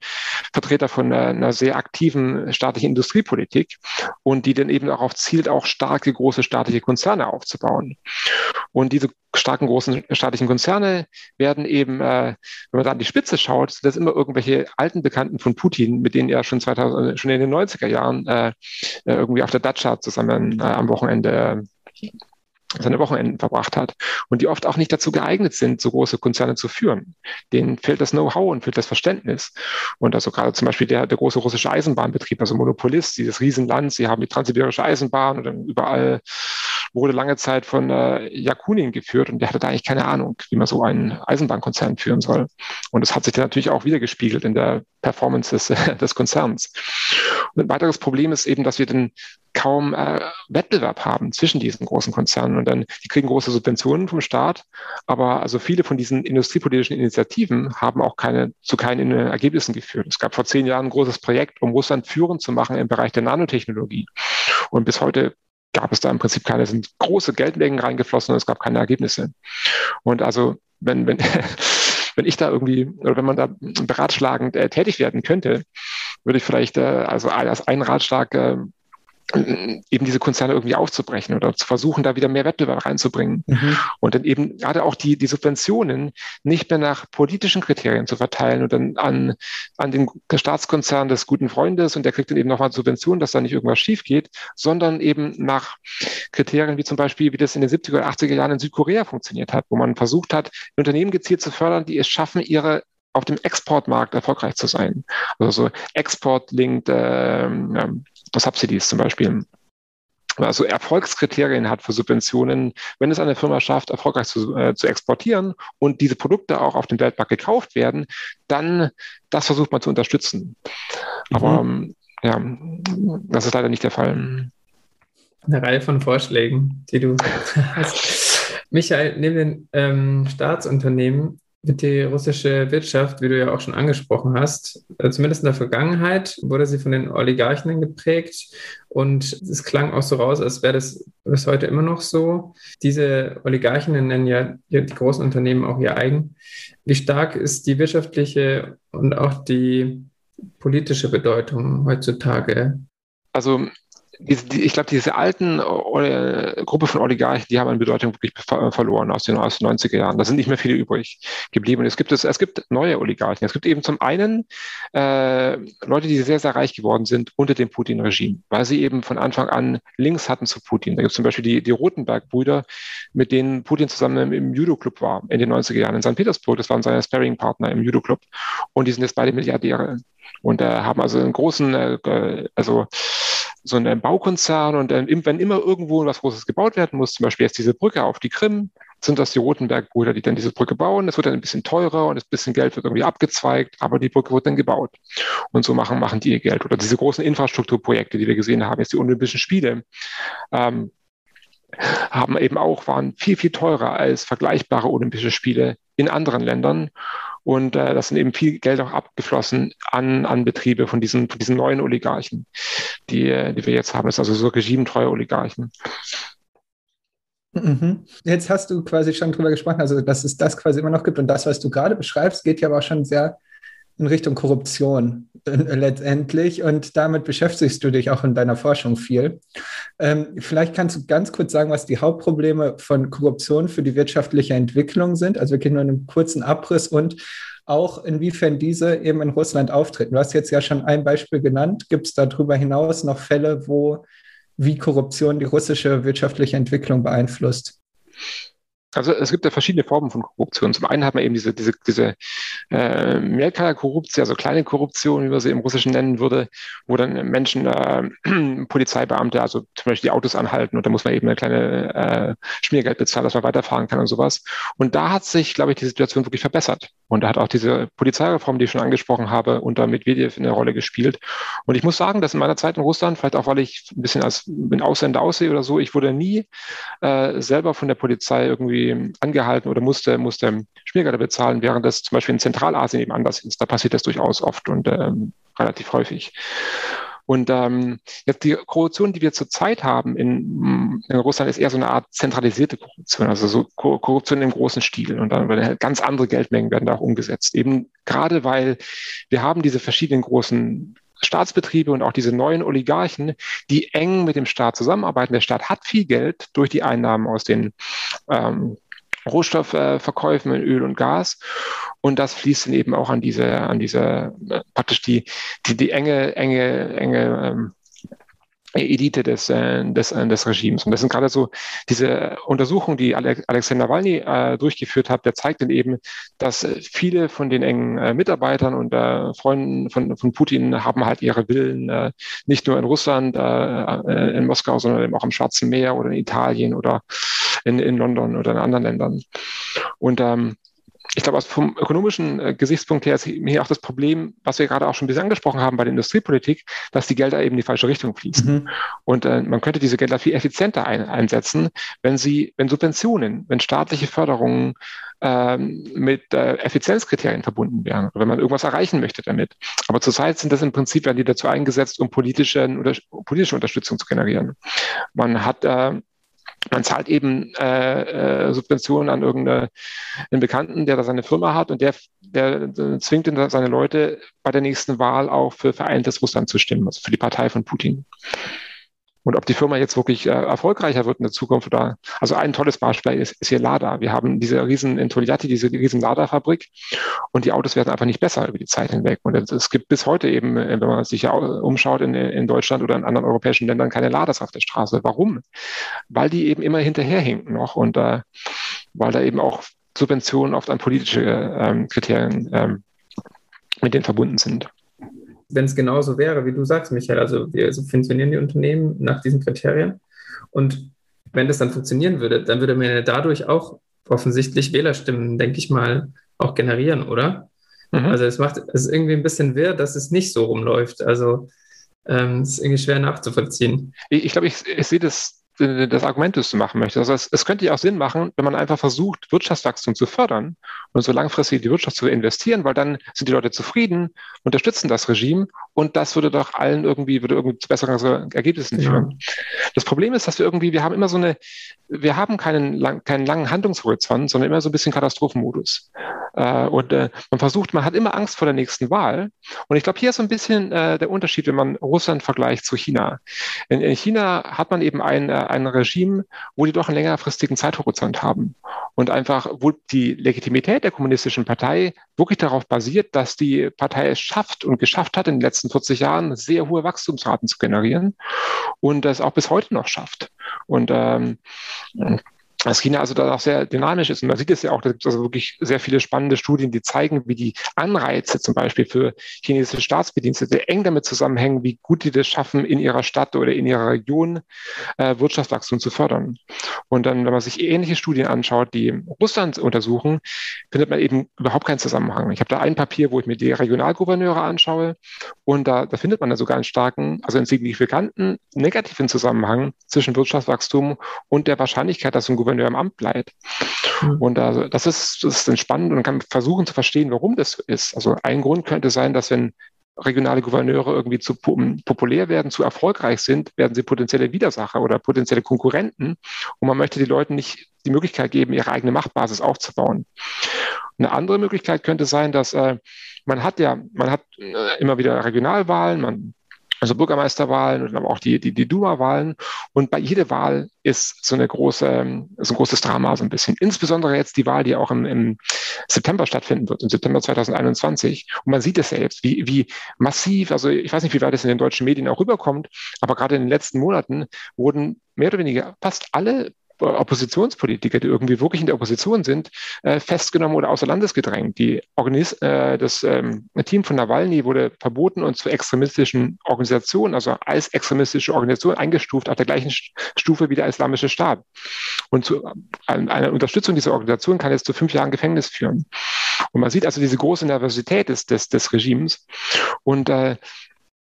Vertreter von einer, einer sehr aktiven staatlichen Industriepolitik und die dann eben darauf zielt, auch starke große staatliche Konzerne aufzubauen. Und diese starken großen staatlichen Konzerne werden eben, äh, wenn man da an die Spitze schaut, das immer irgendwelche alten Bekannten von Putin, mit denen er schon 2000, äh, schon in den 90er Jahren äh, äh, irgendwie auf der Datscha zusammen äh, am Wochenende seine Wochenenden verbracht hat und die oft auch nicht dazu geeignet sind, so große Konzerne zu führen. Denen fehlt das Know-how und fehlt das Verständnis. Und also gerade zum Beispiel der, der große russische Eisenbahnbetrieb, also Monopolist, dieses Riesenland, sie haben die transsibirische Eisenbahn und dann überall wurde lange Zeit von äh, Jakunin geführt und der hatte da eigentlich keine Ahnung, wie man so einen Eisenbahnkonzern führen soll. Und das hat sich dann natürlich auch wieder gespiegelt in der Performance des, *laughs* des Konzerns. Und ein weiteres Problem ist eben, dass wir dann kaum äh, Wettbewerb haben zwischen diesen großen Konzernen. Und dann, die kriegen große Subventionen vom Staat, aber also viele von diesen industriepolitischen Initiativen haben auch keine, zu keinen Ergebnissen geführt. Es gab vor zehn Jahren ein großes Projekt, um Russland führend zu machen im Bereich der Nanotechnologie. Und bis heute gab es da im Prinzip keine, sind große Geldmengen reingeflossen und es gab keine Ergebnisse. Und also, wenn, wenn, *laughs* wenn ich da irgendwie, oder wenn man da beratschlagend äh, tätig werden könnte, würde ich vielleicht äh, also als einen Ratschlag äh, eben diese Konzerne irgendwie aufzubrechen oder zu versuchen, da wieder mehr Wettbewerb reinzubringen. Mhm. Und dann eben gerade auch die, die Subventionen nicht mehr nach politischen Kriterien zu verteilen und dann an, an den Staatskonzern des guten Freundes und der kriegt dann eben nochmal Subventionen, dass da nicht irgendwas schief geht, sondern eben nach Kriterien wie zum Beispiel, wie das in den 70er oder 80er Jahren in Südkorea funktioniert hat, wo man versucht hat, Unternehmen gezielt zu fördern, die es schaffen, ihre auf dem Exportmarkt erfolgreich zu sein. Also so Export-linked ähm, Subsidies zum Beispiel. Also Erfolgskriterien hat für Subventionen, wenn es eine Firma schafft, erfolgreich zu, äh, zu exportieren und diese Produkte auch auf dem Weltmarkt gekauft werden, dann das versucht man zu unterstützen. Mhm. Aber ja, das ist leider nicht der Fall. Eine Reihe von Vorschlägen, die du *laughs* hast. Michael, neben den ähm, Staatsunternehmen die russische Wirtschaft, wie du ja auch schon angesprochen hast, äh, zumindest in der Vergangenheit wurde sie von den Oligarchen geprägt und es klang auch so raus, als wäre das bis heute immer noch so. Diese Oligarchen nennen ja die großen Unternehmen auch ihr eigen. Wie stark ist die wirtschaftliche und auch die politische Bedeutung heutzutage? Also ich glaube, diese alten äh, Gruppe von Oligarchen, die haben an Bedeutung wirklich verloren aus den, aus den 90er Jahren. Da sind nicht mehr viele übrig geblieben. Und es gibt, es, es gibt neue Oligarchen. Es gibt eben zum einen äh, Leute, die sehr, sehr reich geworden sind unter dem Putin-Regime, weil sie eben von Anfang an Links hatten zu Putin. Da gibt es zum Beispiel die, die Rotenberg-Brüder, mit denen Putin zusammen im Judo-Club war in den 90er Jahren in St. Petersburg. Das waren seine Sparring-Partner im Judo-Club. Und die sind jetzt beide Milliardäre und äh, haben also einen großen, äh, also so ein Baukonzern und dann, wenn immer irgendwo was Großes gebaut werden muss, zum Beispiel jetzt diese Brücke auf die Krim, sind das die Rotenberg-Brüder, die dann diese Brücke bauen. Es wird dann ein bisschen teurer und ein bisschen Geld wird irgendwie abgezweigt, aber die Brücke wird dann gebaut. Und so machen, machen die ihr Geld. Oder diese großen Infrastrukturprojekte, die wir gesehen haben, jetzt die Olympischen Spiele, ähm, haben eben auch, waren viel, viel teurer als vergleichbare Olympische Spiele in anderen Ländern. Und äh, das sind eben viel Geld auch abgeflossen an, an Betriebe von diesen, von diesen neuen Oligarchen, die, die wir jetzt haben. Das ist also so regimetreue Oligarchen. Mhm. Jetzt hast du quasi schon drüber gesprochen, also dass es das quasi immer noch gibt. Und das, was du gerade beschreibst, geht ja aber auch schon sehr in Richtung Korruption äh, letztendlich. Und damit beschäftigst du dich auch in deiner Forschung viel. Ähm, vielleicht kannst du ganz kurz sagen, was die Hauptprobleme von Korruption für die wirtschaftliche Entwicklung sind. Also wirklich nur einen kurzen Abriss und auch inwiefern diese eben in Russland auftreten. Du hast jetzt ja schon ein Beispiel genannt. Gibt es darüber hinaus noch Fälle, wo wie Korruption die russische wirtschaftliche Entwicklung beeinflusst? Also es gibt ja verschiedene Formen von Korruption. Zum einen hat man eben diese, diese, diese äh, Mehrkaler-Korruption, also kleine Korruption, wie man sie im Russischen nennen würde, wo dann Menschen, äh, *clears throat* Polizeibeamte, also zum Beispiel die Autos anhalten und da muss man eben eine kleine äh, Schmiergeld bezahlen, dass man weiterfahren kann und sowas. Und da hat sich, glaube ich, die Situation wirklich verbessert. Und da hat auch diese Polizeireform, die ich schon angesprochen habe, unter Medvedev eine Rolle gespielt. Und ich muss sagen, dass in meiner Zeit in Russland, vielleicht auch, weil ich ein bisschen als ein Ausländer aussehe oder so, ich wurde nie äh, selber von der Polizei irgendwie angehalten oder musste, musste Schmiergelder bezahlen, während das zum Beispiel in Zentralasien eben anders ist. Da passiert das durchaus oft und ähm, relativ häufig. Und ähm, jetzt die Korruption, die wir zurzeit haben in, in, Russland, ist eher so eine Art zentralisierte Korruption, also so Korruption im großen Stil. Und dann werden halt ganz andere Geldmengen werden da auch umgesetzt. Eben gerade weil wir haben diese verschiedenen großen Staatsbetriebe und auch diese neuen Oligarchen, die eng mit dem Staat zusammenarbeiten. Der Staat hat viel Geld durch die Einnahmen aus den ähm, Rohstoffverkäufen in Öl und Gas. Und das fließt dann eben auch an diese, an diese, äh, praktisch die, die, die enge, enge, enge ähm, Elite des, äh, des, äh, des Regimes. Und das sind gerade so diese Untersuchungen, die Alexander Nawalny äh, durchgeführt hat, der zeigt dann eben, dass viele von den engen äh, Mitarbeitern und äh, Freunden von, von Putin haben halt ihre Villen äh, nicht nur in Russland, in Moskau, sondern eben auch am Schwarzen Meer oder in Italien oder in, in London oder in anderen Ländern. Und ähm, ich glaube, aus vom ökonomischen äh, Gesichtspunkt her ist hier auch das Problem, was wir gerade auch schon ein bisschen angesprochen haben bei der Industriepolitik, dass die Gelder eben in die falsche Richtung fließen. Mhm. Und äh, man könnte diese Gelder viel effizienter ein, einsetzen, wenn sie, wenn Subventionen, wenn staatliche Förderungen ähm, mit äh, Effizienzkriterien verbunden wären, wenn man irgendwas erreichen möchte damit. Aber zurzeit sind das im Prinzip werden die dazu eingesetzt, um politische, oder, politische Unterstützung zu generieren. Man hat äh, man zahlt eben äh, äh, Subventionen an irgendeinen Bekannten, der da seine Firma hat und der, der, der zwingt seine Leute bei der nächsten Wahl auch für vereintes Russland zu stimmen, also für die Partei von Putin. Und ob die Firma jetzt wirklich äh, erfolgreicher wird in der Zukunft oder, also ein tolles Beispiel ist, ist hier Lada. Wir haben diese riesen, in Togliatti, diese riesen Lada-Fabrik und die Autos werden einfach nicht besser über die Zeit hinweg. Und es gibt bis heute eben, äh, wenn man sich ja umschaut in, in Deutschland oder in anderen europäischen Ländern, keine Ladas auf der Straße. Warum? Weil die eben immer hinterherhinken noch und äh, weil da eben auch Subventionen oft an politische ähm, Kriterien ähm, mit denen verbunden sind wenn es genauso wäre, wie du sagst, Michael, also wir subventionieren die Unternehmen nach diesen Kriterien und wenn das dann funktionieren würde, dann würde man ja dadurch auch offensichtlich Wählerstimmen, denke ich mal, auch generieren, oder? Mhm. Also es macht es ist irgendwie ein bisschen wirr, dass es nicht so rumläuft. Also ähm, es ist irgendwie schwer nachzuvollziehen. Ich, ich glaube, ich, ich sehe das das Argument, das du machen möchtest. Also es, es, könnte ja auch Sinn machen, wenn man einfach versucht, Wirtschaftswachstum zu fördern und so langfristig in die Wirtschaft zu investieren, weil dann sind die Leute zufrieden, unterstützen das Regime und das würde doch allen irgendwie, würde irgendwie zu besseren Ergebnissen führen. Ja. Das Problem ist, dass wir irgendwie, wir haben immer so eine, wir haben keinen, lang, keinen langen Handlungshorizont, sondern immer so ein bisschen Katastrophenmodus. Äh, und äh, man versucht, man hat immer Angst vor der nächsten Wahl. Und ich glaube, hier ist so ein bisschen äh, der Unterschied, wenn man Russland vergleicht zu China. In, in China hat man eben ein, äh, ein Regime, wo die doch einen längerfristigen Zeithorizont haben. Und einfach, wo die Legitimität der kommunistischen Partei wirklich darauf basiert, dass die Partei es schafft und geschafft hat, in den letzten 40 Jahren sehr hohe Wachstumsraten zu generieren und das auch bis heute noch schafft. Und ähm, dass China also da auch sehr dynamisch ist. Und man sieht es ja auch, da gibt es also wirklich sehr viele spannende Studien, die zeigen, wie die Anreize zum Beispiel für chinesische Staatsbedienstete eng damit zusammenhängen, wie gut die das schaffen, in ihrer Stadt oder in ihrer Region äh, Wirtschaftswachstum zu fördern. Und dann, wenn man sich ähnliche Studien anschaut, die Russland untersuchen, findet man eben überhaupt keinen Zusammenhang. Ich habe da ein Papier, wo ich mir die Regionalgouverneure anschaue und da, da findet man da sogar einen starken, also einen signifikanten negativen Zusammenhang zwischen Wirtschaftswachstum und der Wahrscheinlichkeit, dass ein Gouverneur Gouverneur im Amt bleibt. Mhm. Und also das ist, das ist dann spannend und man kann versuchen zu verstehen, warum das so ist. Also ein Grund könnte sein, dass wenn regionale Gouverneure irgendwie zu populär werden, zu erfolgreich sind, werden sie potenzielle Widersacher oder potenzielle Konkurrenten. Und man möchte den Leuten nicht die Möglichkeit geben, ihre eigene Machtbasis aufzubauen. Eine andere Möglichkeit könnte sein, dass äh, man hat ja, man hat äh, immer wieder Regionalwahlen, man also Bürgermeisterwahlen und aber auch die, die, die Duma-Wahlen. Und bei jeder Wahl ist so eine große, so ein großes Drama so ein bisschen. Insbesondere jetzt die Wahl, die auch im, im September stattfinden wird, im September 2021. Und man sieht es selbst, wie, wie massiv, also ich weiß nicht, wie weit es in den deutschen Medien auch rüberkommt, aber gerade in den letzten Monaten wurden mehr oder weniger fast alle Oppositionspolitiker, die irgendwie wirklich in der Opposition sind, äh, festgenommen oder außer Landes gedrängt. Die Organis äh, das ähm, Team von Nawalny wurde verboten und zur extremistischen Organisation, also als extremistische Organisation eingestuft, auf der gleichen Stufe wie der Islamische Staat. Und zu, äh, eine Unterstützung dieser Organisation kann jetzt zu fünf Jahren Gefängnis führen. Und man sieht also diese große Nervosität des, des, des Regimes. Und äh,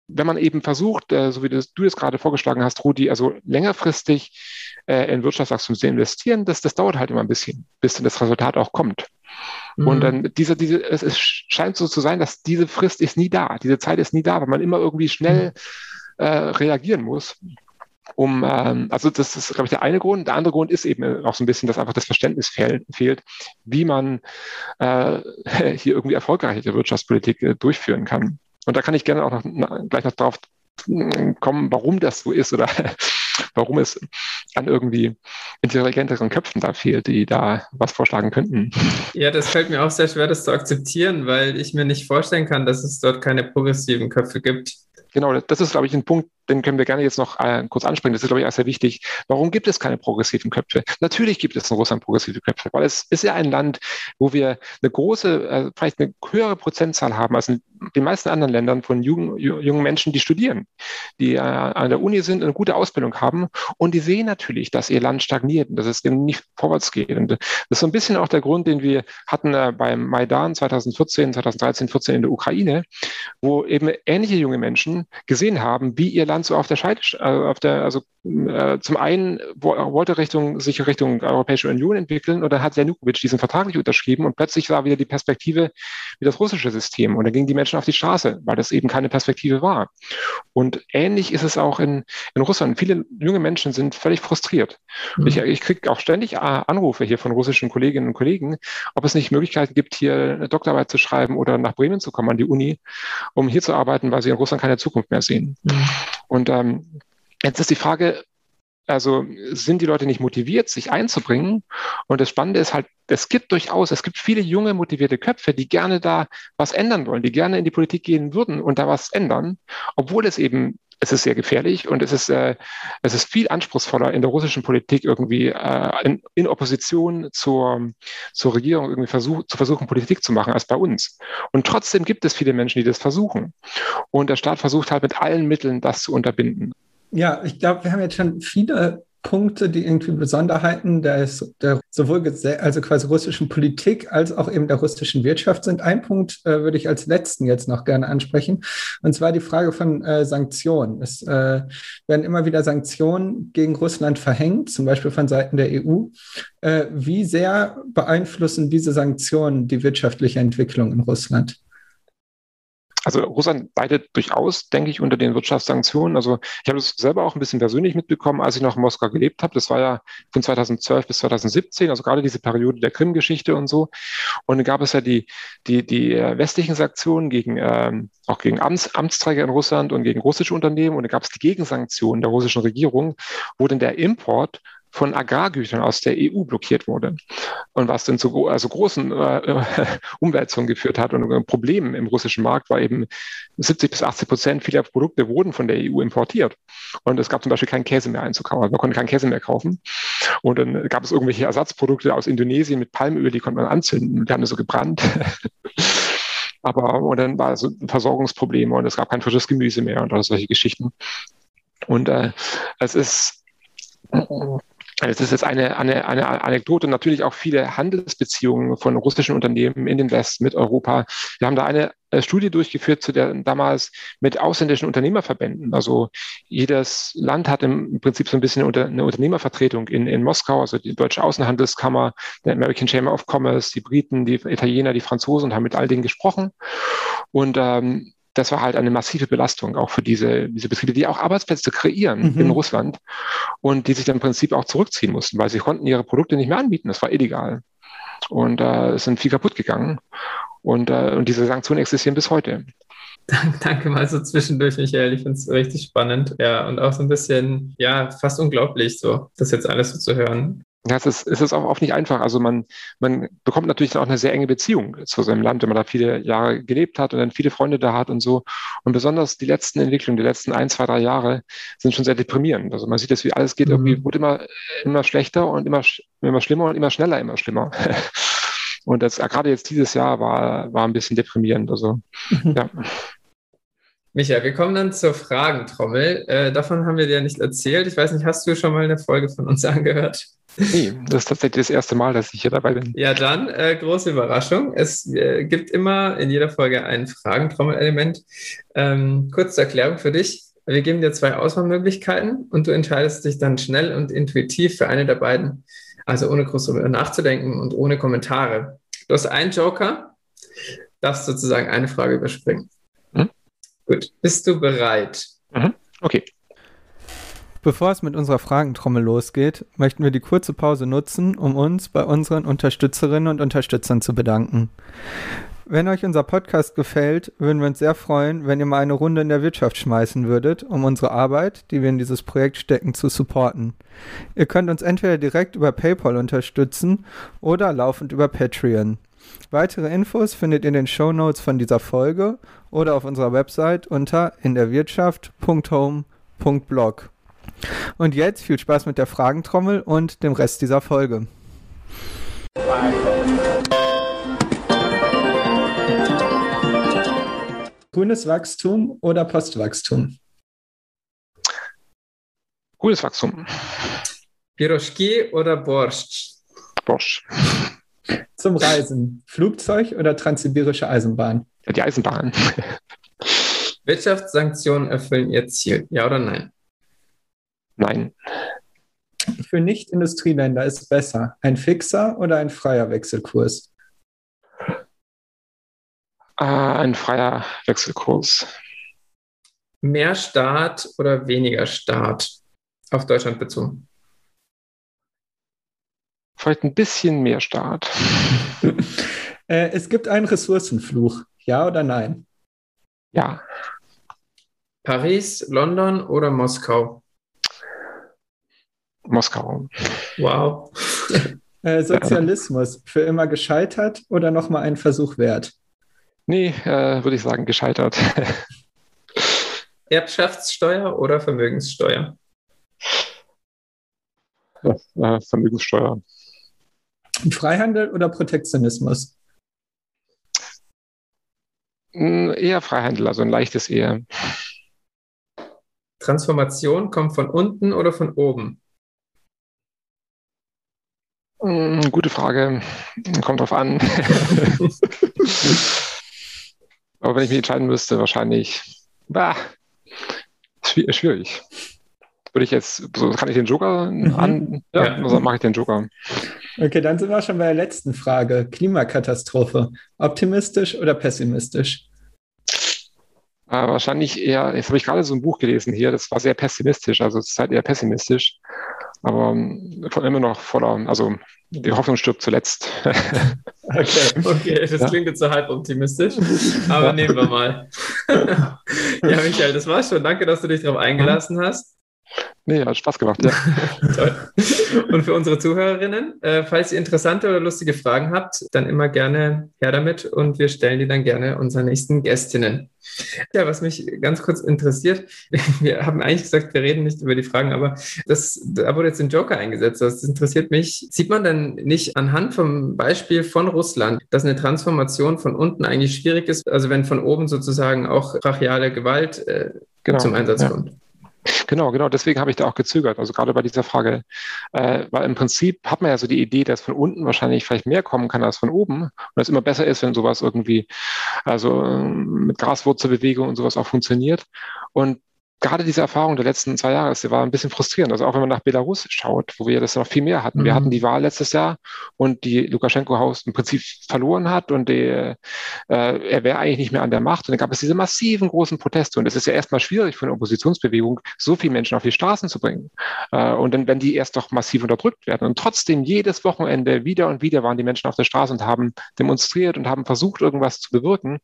wenn man eben versucht, äh, so wie das, du es gerade vorgeschlagen hast, Rudi, also längerfristig äh, in Wirtschaftswachstum zu investieren, das, das dauert halt immer ein bisschen, bis dann das Resultat auch kommt. Mhm. Und dann diese, diese, es, es scheint so zu sein, dass diese Frist ist nie da, diese Zeit ist nie da, weil man immer irgendwie schnell mhm äh, reagieren muss um, ähm, also das ist, glaube ich, der eine Grund. Der andere Grund ist eben auch so ein bisschen, dass einfach das Verständnis fehl, fehlt, wie man äh, *laughs* hier irgendwie erfolgreiche Wirtschaftspolitik äh, durchführen kann. Und da kann ich gerne auch noch, na, gleich noch drauf kommen, warum das so ist oder *laughs* warum es an irgendwie intelligenteren Köpfen da fehlt, die da was vorschlagen könnten. Ja, das fällt mir auch sehr schwer, das zu akzeptieren, weil ich mir nicht vorstellen kann, dass es dort keine progressiven Köpfe gibt. Genau, das ist, glaube ich, ein Punkt, den können wir gerne jetzt noch äh, kurz ansprechen. Das ist, glaube ich, auch sehr wichtig. Warum gibt es keine progressiven Köpfe? Natürlich gibt es in Russland progressive Köpfe, weil es ist ja ein Land, wo wir eine große, äh, vielleicht eine höhere Prozentzahl haben als in den meisten anderen Ländern von jungen, jungen Menschen, die studieren, die äh, an der Uni sind, eine gute Ausbildung haben und die sehen natürlich, dass ihr Land stagniert und dass es eben nicht vorwärts geht. Und das ist so ein bisschen auch der Grund, den wir hatten äh, beim Maidan 2014, 2013, 14 in der Ukraine, wo eben ähnliche junge Menschen gesehen haben, wie ihr Land so auf der Scheide, äh, auf der, also äh, zum einen wollte Richtung, sich Richtung Europäische Union entwickeln und dann hat Janukowitsch diesen Vertrag nicht unterschrieben und plötzlich war wieder die Perspektive wie das russische System und dann gingen die Menschen auf die Straße, weil das eben keine Perspektive war. Und ähnlich ist es auch in, in Russland. Viele junge Menschen sind völlig frustriert. Mhm. Ich, ich kriege auch ständig äh, Anrufe hier von russischen Kolleginnen und Kollegen, ob es nicht Möglichkeiten gibt, hier eine Doktorarbeit zu schreiben oder nach Bremen zu kommen an die Uni, um hier zu arbeiten, weil sie in Russland keine Zukunft mehr sehen. Mhm. Und ähm, Jetzt ist die Frage, also sind die Leute nicht motiviert, sich einzubringen? Und das Spannende ist halt, es gibt durchaus, es gibt viele junge, motivierte Köpfe, die gerne da was ändern wollen, die gerne in die Politik gehen würden und da was ändern, obwohl es eben, es ist sehr gefährlich und es ist, äh, es ist viel anspruchsvoller in der russischen Politik irgendwie äh, in, in, Opposition zur, zur Regierung irgendwie versuch, zu versuchen, Politik zu machen als bei uns. Und trotzdem gibt es viele Menschen, die das versuchen. Und der Staat versucht halt mit allen Mitteln, das zu unterbinden. Ja, ich glaube, wir haben jetzt schon viele Punkte, die irgendwie Besonderheiten der, der sowohl also quasi russischen Politik als auch eben der russischen Wirtschaft sind. Ein Punkt äh, würde ich als letzten jetzt noch gerne ansprechen, und zwar die Frage von äh, Sanktionen. Es äh, werden immer wieder Sanktionen gegen Russland verhängt, zum Beispiel von Seiten der EU. Äh, wie sehr beeinflussen diese Sanktionen die wirtschaftliche Entwicklung in Russland? Also Russland leidet durchaus, denke ich, unter den Wirtschaftssanktionen. Also ich habe das selber auch ein bisschen persönlich mitbekommen, als ich noch in Moskau gelebt habe. Das war ja von 2012 bis 2017, also gerade diese Periode der Krim-Geschichte und so. Und dann gab es ja die, die, die äh, westlichen Sanktionen gegen, ähm, auch gegen Amts, Amtsträger in Russland und gegen russische Unternehmen. Und dann gab es die Gegensanktionen der russischen Regierung, wo dann der Import von Agrargütern aus der EU blockiert wurde und was dann zu also großen äh, *laughs* Umwälzungen geführt hat und Problemen im russischen Markt war eben 70 bis 80 Prozent vieler Produkte wurden von der EU importiert und es gab zum Beispiel keinen Käse mehr einzukaufen, man konnte keinen Käse mehr kaufen und dann gab es irgendwelche Ersatzprodukte aus Indonesien mit Palmöl, die konnte man anzünden, die haben so gebrannt. *laughs* Aber und dann war so Versorgungsprobleme und es gab kein frisches Gemüse mehr und solche Geschichten. Und äh, es ist das ist jetzt eine, eine, eine Anekdote, natürlich auch viele Handelsbeziehungen von russischen Unternehmen in den Westen mit Europa. Wir haben da eine äh, Studie durchgeführt zu der damals mit ausländischen Unternehmerverbänden. Also jedes Land hat im Prinzip so ein bisschen eine Unternehmervertretung in, in Moskau, also die Deutsche Außenhandelskammer, der American Chamber of Commerce, die Briten, die Italiener, die Franzosen und haben mit all denen gesprochen. Und ähm, das war halt eine massive Belastung auch für diese, diese Betriebe, die auch Arbeitsplätze kreieren mhm. in Russland und die sich dann im Prinzip auch zurückziehen mussten, weil sie konnten ihre Produkte nicht mehr anbieten. Das war illegal. Und äh, es sind viel kaputt gegangen. Und, äh, und diese Sanktionen existieren bis heute. *laughs* Danke mal so zwischendurch, Michael. Ich finde es richtig spannend. Ja, und auch so ein bisschen, ja, fast unglaublich, so, das jetzt alles so zu hören. Ja, es ist, es ist auch oft nicht einfach. Also man, man bekommt natürlich auch eine sehr enge Beziehung zu seinem Land, wenn man da viele Jahre gelebt hat und dann viele Freunde da hat und so. Und besonders die letzten Entwicklungen, die letzten ein, zwei, drei Jahre sind schon sehr deprimierend. Also man sieht, dass wie alles geht, mhm. irgendwie wird immer, immer schlechter und immer, immer schlimmer und immer schneller, immer schlimmer. *laughs* und das, gerade jetzt dieses Jahr war, war ein bisschen deprimierend. Also, mhm. ja. Michael, wir kommen dann zur Fragentrommel. Äh, davon haben wir dir nicht erzählt. Ich weiß nicht, hast du schon mal eine Folge von uns *laughs* angehört? Nee, das ist tatsächlich das erste Mal, dass ich hier dabei bin. Ja, dann äh, große Überraschung. Es äh, gibt immer in jeder Folge ein Fragentrommelelement. Ähm, kurze Erklärung für dich. Wir geben dir zwei Auswahlmöglichkeiten und du entscheidest dich dann schnell und intuitiv für eine der beiden. Also ohne groß nachzudenken und ohne Kommentare. Du hast einen Joker, darfst sozusagen eine Frage überspringen. Hm? Gut, bist du bereit? Mhm. Okay. Bevor es mit unserer Fragentrommel losgeht, möchten wir die kurze Pause nutzen, um uns bei unseren Unterstützerinnen und Unterstützern zu bedanken. Wenn euch unser Podcast gefällt, würden wir uns sehr freuen, wenn ihr mal eine Runde in der Wirtschaft schmeißen würdet, um unsere Arbeit, die wir in dieses Projekt stecken, zu supporten. Ihr könnt uns entweder direkt über PayPal unterstützen oder laufend über Patreon. Weitere Infos findet ihr in den Show Notes von dieser Folge oder auf unserer Website unter inderwirtschaft.home.blog. Und jetzt viel Spaß mit der Fragentrommel und dem Rest dieser Folge. Grünes Wachstum oder Postwachstum? Grünes Wachstum. Piroschki oder Borscht? Borscht. Zum Reisen. Flugzeug oder transsibirische Eisenbahn? Ja, die Eisenbahn. Wirtschaftssanktionen erfüllen ihr Ziel, ja oder nein? Nein. Für Nicht-Industrieländer ist besser ein fixer oder ein freier Wechselkurs? Äh, ein freier Wechselkurs. Mehr Staat oder weniger Staat auf Deutschland bezogen? Vielleicht ein bisschen mehr Staat. *laughs* äh, es gibt einen Ressourcenfluch. Ja oder nein? Ja. Paris, London oder Moskau? Moskau. Wow. *laughs* Äh, Sozialismus für immer gescheitert oder nochmal einen Versuch wert? Nee, äh, würde ich sagen, gescheitert. *laughs* Erbschaftssteuer oder Vermögenssteuer? Ja, äh, Vermögenssteuer. Freihandel oder Protektionismus? Hm, eher Freihandel, also ein leichtes eher. Transformation kommt von unten oder von oben? Hm, gute Frage. Kommt drauf an. *laughs* Aber wenn ich mich entscheiden müsste, wahrscheinlich. Bah, schwierig. Würde ich jetzt, so kann ich den Joker mhm. an? Ja, ja. Also mache ich den Joker. Okay, dann sind wir schon bei der letzten Frage. Klimakatastrophe. Optimistisch oder pessimistisch? Äh, wahrscheinlich eher, jetzt habe ich gerade so ein Buch gelesen hier, das war sehr pessimistisch, also es ist halt eher pessimistisch, aber ähm, immer noch voller, also die Hoffnung stirbt zuletzt. *laughs* okay, okay, das klingt jetzt so halb optimistisch, *laughs* aber nehmen wir mal. *laughs* ja, Michael, das war's schon. Danke, dass du dich darauf eingelassen hast. Nee, hat Spaß gemacht, ja. *laughs* Toll. Und für unsere Zuhörerinnen, äh, falls ihr interessante oder lustige Fragen habt, dann immer gerne her damit und wir stellen die dann gerne unseren nächsten Gästinnen. Ja, was mich ganz kurz interessiert, *laughs* wir haben eigentlich gesagt, wir reden nicht über die Fragen, aber das, da wurde jetzt ein Joker eingesetzt. Das interessiert mich. Sieht man denn nicht anhand vom Beispiel von Russland, dass eine Transformation von unten eigentlich schwierig ist? Also wenn von oben sozusagen auch brachiale Gewalt äh, genau, zum Einsatz ja. kommt? Genau, genau, deswegen habe ich da auch gezögert, also gerade bei dieser Frage, äh, weil im Prinzip hat man ja so die Idee, dass von unten wahrscheinlich vielleicht mehr kommen kann als von oben und es immer besser ist, wenn sowas irgendwie, also ähm, mit Graswurzelbewegung und sowas auch funktioniert. Und gerade diese Erfahrung der letzten zwei Jahre, die war ein bisschen frustrierend. Also auch wenn man nach Belarus schaut, wo wir das noch viel mehr hatten. Mhm. Wir hatten die Wahl letztes Jahr und die Lukaschenko-Haus im Prinzip verloren hat und die, äh, er wäre eigentlich nicht mehr an der Macht. Und dann gab es diese massiven großen Proteste. Und es ist ja erstmal schwierig für eine Oppositionsbewegung, so viele Menschen auf die Straßen zu bringen. Äh, und dann, wenn die erst doch massiv unterdrückt werden. Und trotzdem jedes Wochenende wieder und wieder waren die Menschen auf der Straße und haben demonstriert und haben versucht, irgendwas zu bewirken.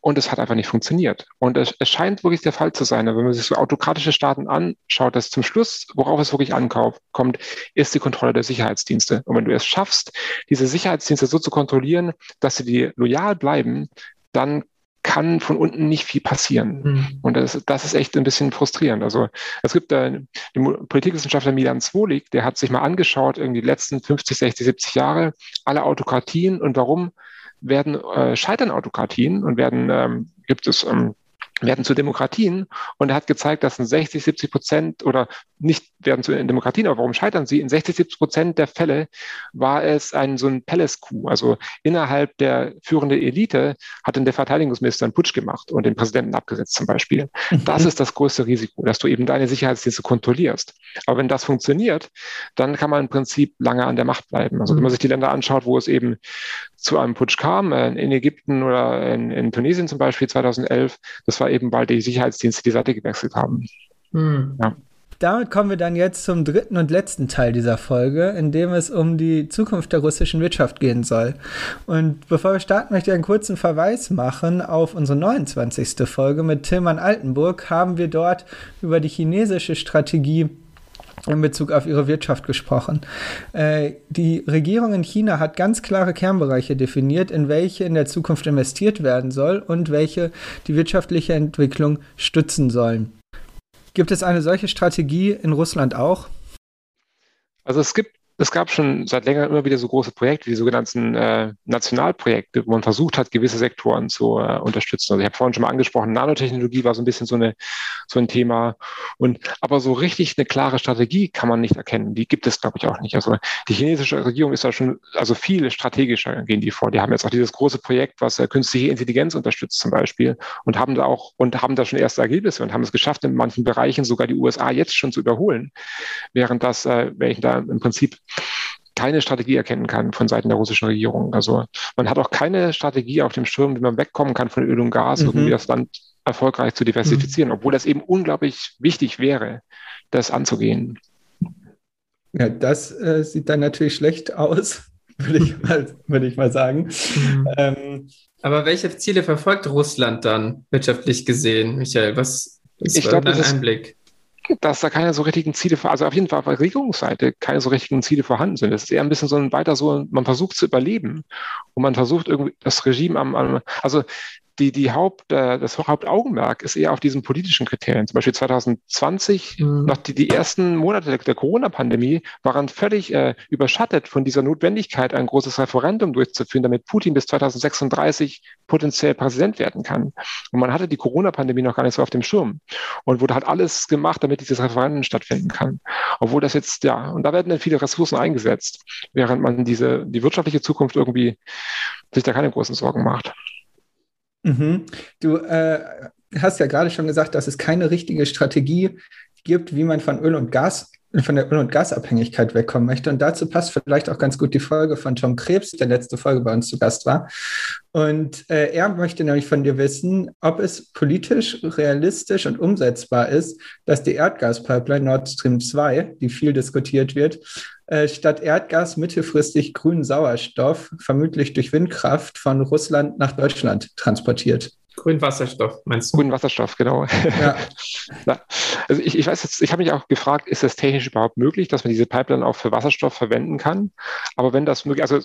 Und es hat einfach nicht funktioniert. Und es, es scheint wirklich der Fall zu sein. Wenn man sich so autokratische Staaten anschaut, dass zum Schluss, worauf es wirklich ankommt, ist die Kontrolle der Sicherheitsdienste. Und wenn du es schaffst, diese Sicherheitsdienste so zu kontrollieren, dass sie dir loyal bleiben, dann kann von unten nicht viel passieren. Mhm. Und das, das ist echt ein bisschen frustrierend. Also es gibt äh, den Politikwissenschaftler Milan Zwolik, der hat sich mal angeschaut, irgendwie die letzten 50, 60, 70 Jahre, alle Autokratien und warum werden äh, scheitern Autokratien und werden ähm, gibt es ähm, werden zu Demokratien und er hat gezeigt, dass in 60, 70 Prozent oder nicht werden zu Demokratien, aber warum scheitern sie? In 60, 70 Prozent der Fälle war es ein so ein Palace-Coup. Also innerhalb der führenden Elite hat dann der Verteidigungsminister einen Putsch gemacht und den Präsidenten abgesetzt zum Beispiel. Mhm. Das ist das größte Risiko, dass du eben deine Sicherheitsdienste kontrollierst. Aber wenn das funktioniert, dann kann man im Prinzip lange an der Macht bleiben. Also wenn man sich die Länder anschaut, wo es eben zu einem Putsch kam, äh, in Ägypten oder in, in Tunesien zum Beispiel 2011, das war eben, weil die Sicherheitsdienste die Seite gewechselt haben. Hm. Ja. Damit kommen wir dann jetzt zum dritten und letzten Teil dieser Folge, in dem es um die Zukunft der russischen Wirtschaft gehen soll. Und bevor wir starten, möchte ich einen kurzen Verweis machen auf unsere 29. Folge mit Tilman Altenburg. Haben wir dort über die chinesische Strategie in Bezug auf ihre Wirtschaft gesprochen. Äh, die Regierung in China hat ganz klare Kernbereiche definiert, in welche in der Zukunft investiert werden soll und welche die wirtschaftliche Entwicklung stützen sollen. Gibt es eine solche Strategie in Russland auch? Also es gibt es gab schon seit längerem immer wieder so große Projekte, die sogenannten äh, Nationalprojekte, wo man versucht hat, gewisse Sektoren zu äh, unterstützen. Also ich habe vorhin schon mal angesprochen, Nanotechnologie war so ein bisschen so, eine, so ein Thema. Und aber so richtig eine klare Strategie kann man nicht erkennen. Die gibt es, glaube ich, auch nicht. Also die chinesische Regierung ist da schon, also viel strategischer gehen die vor. Die haben jetzt auch dieses große Projekt, was äh, künstliche Intelligenz unterstützt zum Beispiel und haben da auch und haben da schon erste Ergebnisse und haben es geschafft, in manchen Bereichen sogar die USA jetzt schon zu überholen, während das, äh, welchen da im Prinzip keine Strategie erkennen kann von Seiten der russischen Regierung. Also man hat auch keine Strategie auf dem Schirm, wie man wegkommen kann von Öl und Gas, mhm. irgendwie das Land erfolgreich zu diversifizieren, mhm. obwohl das eben unglaublich wichtig wäre, das anzugehen. Ja, das äh, sieht dann natürlich schlecht aus, *laughs* würde ich mal, würde ich mal sagen. Mhm. Ähm, Aber welche Ziele verfolgt Russland dann wirtschaftlich gesehen, Michael? Was ist ich glaub, dein Einblick? Dass da keine so richtigen Ziele, also auf jeden Fall auf der Regierungsseite keine so richtigen Ziele vorhanden sind. Es ist eher ein bisschen so ein weiter so, man versucht zu überleben und man versucht irgendwie das Regime am, am also die, die Haupt, äh, das Hauptaugenmerk ist eher auf diesen politischen Kriterien. Zum Beispiel 2020, mhm. noch die, die ersten Monate der, der Corona-Pandemie waren völlig äh, überschattet von dieser Notwendigkeit, ein großes Referendum durchzuführen, damit Putin bis 2036 potenziell Präsident werden kann. Und man hatte die Corona-Pandemie noch gar nicht so auf dem Schirm und wurde halt alles gemacht, damit dieses Referendum stattfinden kann. Obwohl das jetzt, ja, und da werden dann viele Ressourcen eingesetzt, während man diese, die wirtschaftliche Zukunft irgendwie sich da keine großen Sorgen macht. Mhm. Du äh, hast ja gerade schon gesagt, dass es keine richtige Strategie gibt, wie man von Öl und Gas von der Öl- und Gasabhängigkeit wegkommen möchte. Und dazu passt vielleicht auch ganz gut die Folge von Tom Krebs, der letzte Folge bei uns zu Gast war. Und äh, er möchte nämlich von dir wissen, ob es politisch realistisch und umsetzbar ist, dass die Erdgaspipeline Nord Stream 2, die viel diskutiert wird, äh, statt Erdgas mittelfristig grünen Sauerstoff, vermutlich durch Windkraft, von Russland nach Deutschland transportiert. Grünen Wasserstoff, meinst du? Grünen Wasserstoff, genau. Ja. *laughs* also ich, ich weiß jetzt, ich habe mich auch gefragt, ist das technisch überhaupt möglich, dass man diese Pipeline auch für Wasserstoff verwenden kann? Aber wenn das möglich, also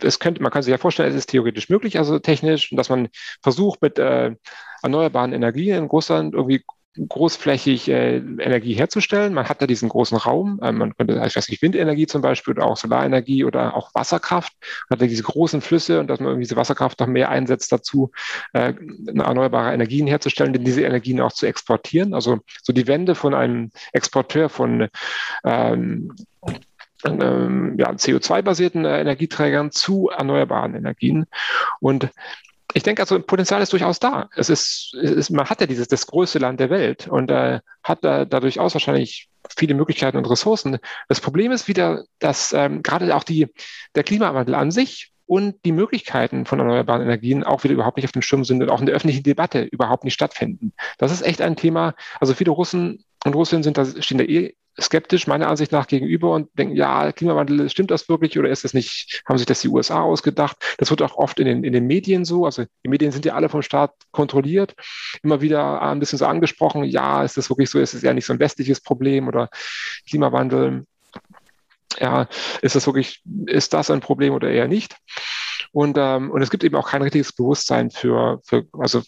es könnte, man kann sich ja vorstellen, es ist theoretisch möglich, also technisch, dass man versucht, mit äh, erneuerbaren Energien in Russland irgendwie großflächig äh, Energie herzustellen. Man hat da diesen großen Raum. Äh, man könnte, ich weiß nicht, Windenergie zum Beispiel oder auch Solarenergie oder auch Wasserkraft. Man hat da diese großen Flüsse und dass man irgendwie diese Wasserkraft noch mehr einsetzt dazu, äh, erneuerbare Energien herzustellen, denn diese Energien auch zu exportieren. Also so die Wende von einem Exporteur von ähm, ähm, ja, CO2-basierten äh, Energieträgern zu erneuerbaren Energien. Und ich denke, also Potenzial ist durchaus da. Es ist, es ist man hat ja dieses das größte Land der Welt und äh, hat da, da durchaus wahrscheinlich viele Möglichkeiten und Ressourcen. Das Problem ist wieder, dass ähm, gerade auch die, der Klimawandel an sich und die Möglichkeiten von erneuerbaren Energien auch wieder überhaupt nicht auf dem Schirm sind und auch in der öffentlichen Debatte überhaupt nicht stattfinden. Das ist echt ein Thema. Also viele Russen und Russinnen sind da, stehen da eh skeptisch meiner Ansicht nach gegenüber und denken, ja, Klimawandel, stimmt das wirklich oder ist das nicht, haben sich das die USA ausgedacht? Das wird auch oft in den, in den Medien so, also die Medien sind ja alle vom Staat kontrolliert, immer wieder ein bisschen so angesprochen, ja, ist das wirklich so, ist es eher nicht so ein westliches Problem oder Klimawandel, ja, ist das wirklich, ist das ein Problem oder eher nicht? Und, ähm, und es gibt eben auch kein richtiges Bewusstsein für, für also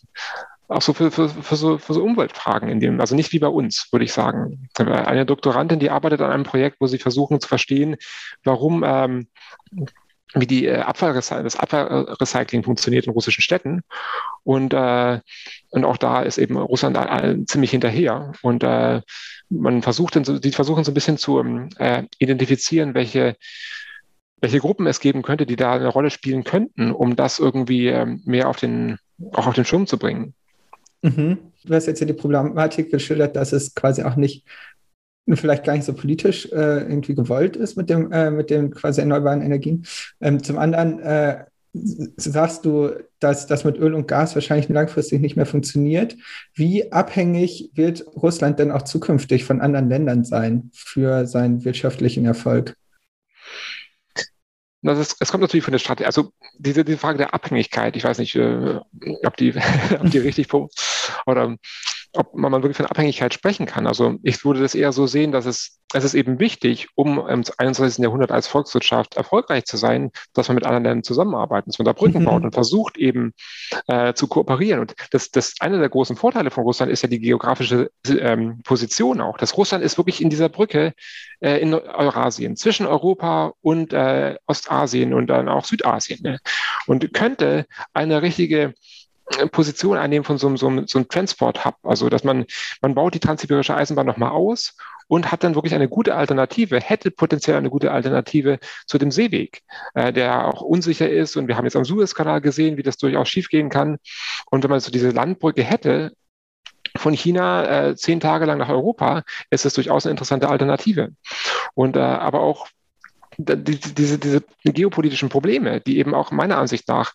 auch so für, für, für, so, für so Umweltfragen in dem, also nicht wie bei uns, würde ich sagen. Eine Doktorandin, die arbeitet an einem Projekt, wo sie versuchen zu verstehen, warum ähm, wie die äh, Abfallrecy das Abfallrecycling funktioniert in russischen Städten. Und, äh, und auch da ist eben Russland ziemlich hinterher. Und äh, man versucht, die versuchen so ein bisschen zu ähm, äh, identifizieren, welche welche Gruppen es geben könnte, die da eine Rolle spielen könnten, um das irgendwie ähm, mehr auf den, auch auf den Schirm zu bringen. Mhm. Du hast jetzt hier die Problematik geschildert, dass es quasi auch nicht vielleicht gar nicht so politisch äh, irgendwie gewollt ist mit dem, äh, mit den quasi erneuerbaren Energien. Ähm, zum anderen äh, sagst du, dass das mit Öl und Gas wahrscheinlich langfristig nicht mehr funktioniert. Wie abhängig wird Russland denn auch zukünftig von anderen Ländern sein für seinen wirtschaftlichen Erfolg? Das ist, es kommt natürlich von der Strategie. Also diese, diese Frage der Abhängigkeit, ich weiß nicht, äh, ob, die, *laughs* ob die richtig oder ob man wirklich von Abhängigkeit sprechen kann. Also ich würde das eher so sehen, dass es, es ist eben wichtig, um im 21. Jahrhundert als Volkswirtschaft erfolgreich zu sein, dass man mit anderen Ländern zusammenarbeitet, dass man da Brücken mhm. baut und versucht eben äh, zu kooperieren. Und das, das einer der großen Vorteile von Russland ist ja die geografische ähm, Position auch. Das Russland ist wirklich in dieser Brücke äh, in Eurasien zwischen Europa und äh, Ostasien und dann auch Südasien ne? und könnte eine richtige Position einnehmen von so, so, so einem Transport-Hub. Also, dass man, man baut die transsibirische Eisenbahn nochmal aus und hat dann wirklich eine gute Alternative, hätte potenziell eine gute Alternative zu dem Seeweg, äh, der auch unsicher ist. Und wir haben jetzt am Suezkanal gesehen, wie das durchaus schiefgehen kann. Und wenn man so diese Landbrücke hätte, von China äh, zehn Tage lang nach Europa, ist das durchaus eine interessante Alternative. Und äh, aber auch diese, diese geopolitischen Probleme, die eben auch meiner Ansicht nach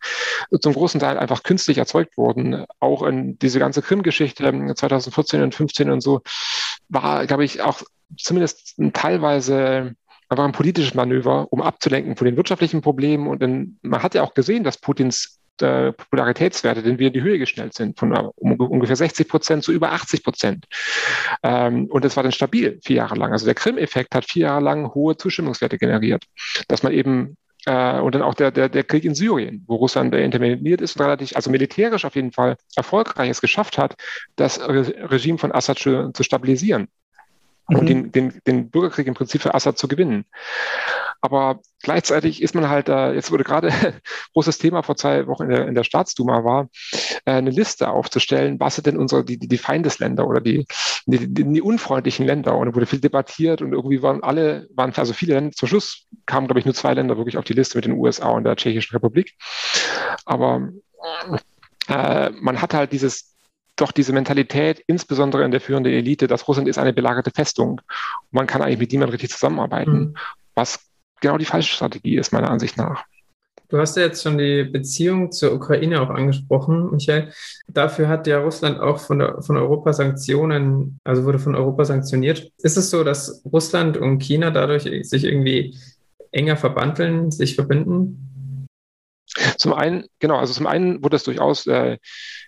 zum großen Teil einfach künstlich erzeugt wurden, auch in diese ganze Krim-Geschichte 2014 und 2015 und so, war, glaube ich, auch zumindest teilweise einfach ein politisches Manöver, um abzulenken von den wirtschaftlichen Problemen. Und dann, man hat ja auch gesehen, dass Putins äh, Popularitätswerte, den wir in die Höhe geschnellt sind, von um, ungefähr 60 Prozent zu über 80 Prozent. Ähm, und das war dann stabil vier Jahre lang. Also der Krim-Effekt hat vier Jahre lang hohe Zustimmungswerte generiert, dass man eben äh, und dann auch der, der, der Krieg in Syrien, wo Russland interveniert ist und relativ, also militärisch auf jeden Fall erfolgreich es geschafft hat, das Re Regime von Assad zu stabilisieren mhm. und den, den, den Bürgerkrieg im Prinzip für Assad zu gewinnen. Aber gleichzeitig ist man halt, äh, jetzt wurde gerade *laughs* großes Thema vor zwei Wochen in der, in der Staatsduma war, äh, eine Liste aufzustellen, was sind denn unsere, die, die Feindesländer oder die, die, die, unfreundlichen Länder. Und da wurde viel debattiert und irgendwie waren alle, waren also viele Länder, zum Schluss kamen, glaube ich, nur zwei Länder wirklich auf die Liste mit den USA und der Tschechischen Republik. Aber äh, man hat halt dieses doch diese Mentalität, insbesondere in der führenden Elite, dass Russland ist eine belagerte Festung. Man kann eigentlich mit niemandem richtig zusammenarbeiten, mhm. was genau die falsche Strategie ist, meiner Ansicht nach. Du hast ja jetzt schon die Beziehung zur Ukraine auch angesprochen, Michael. Dafür hat ja Russland auch von, der, von Europa Sanktionen, also wurde von Europa sanktioniert. Ist es so, dass Russland und China dadurch sich irgendwie enger verbandeln, sich verbinden? Zum einen, genau, also zum einen wurde das durchaus äh,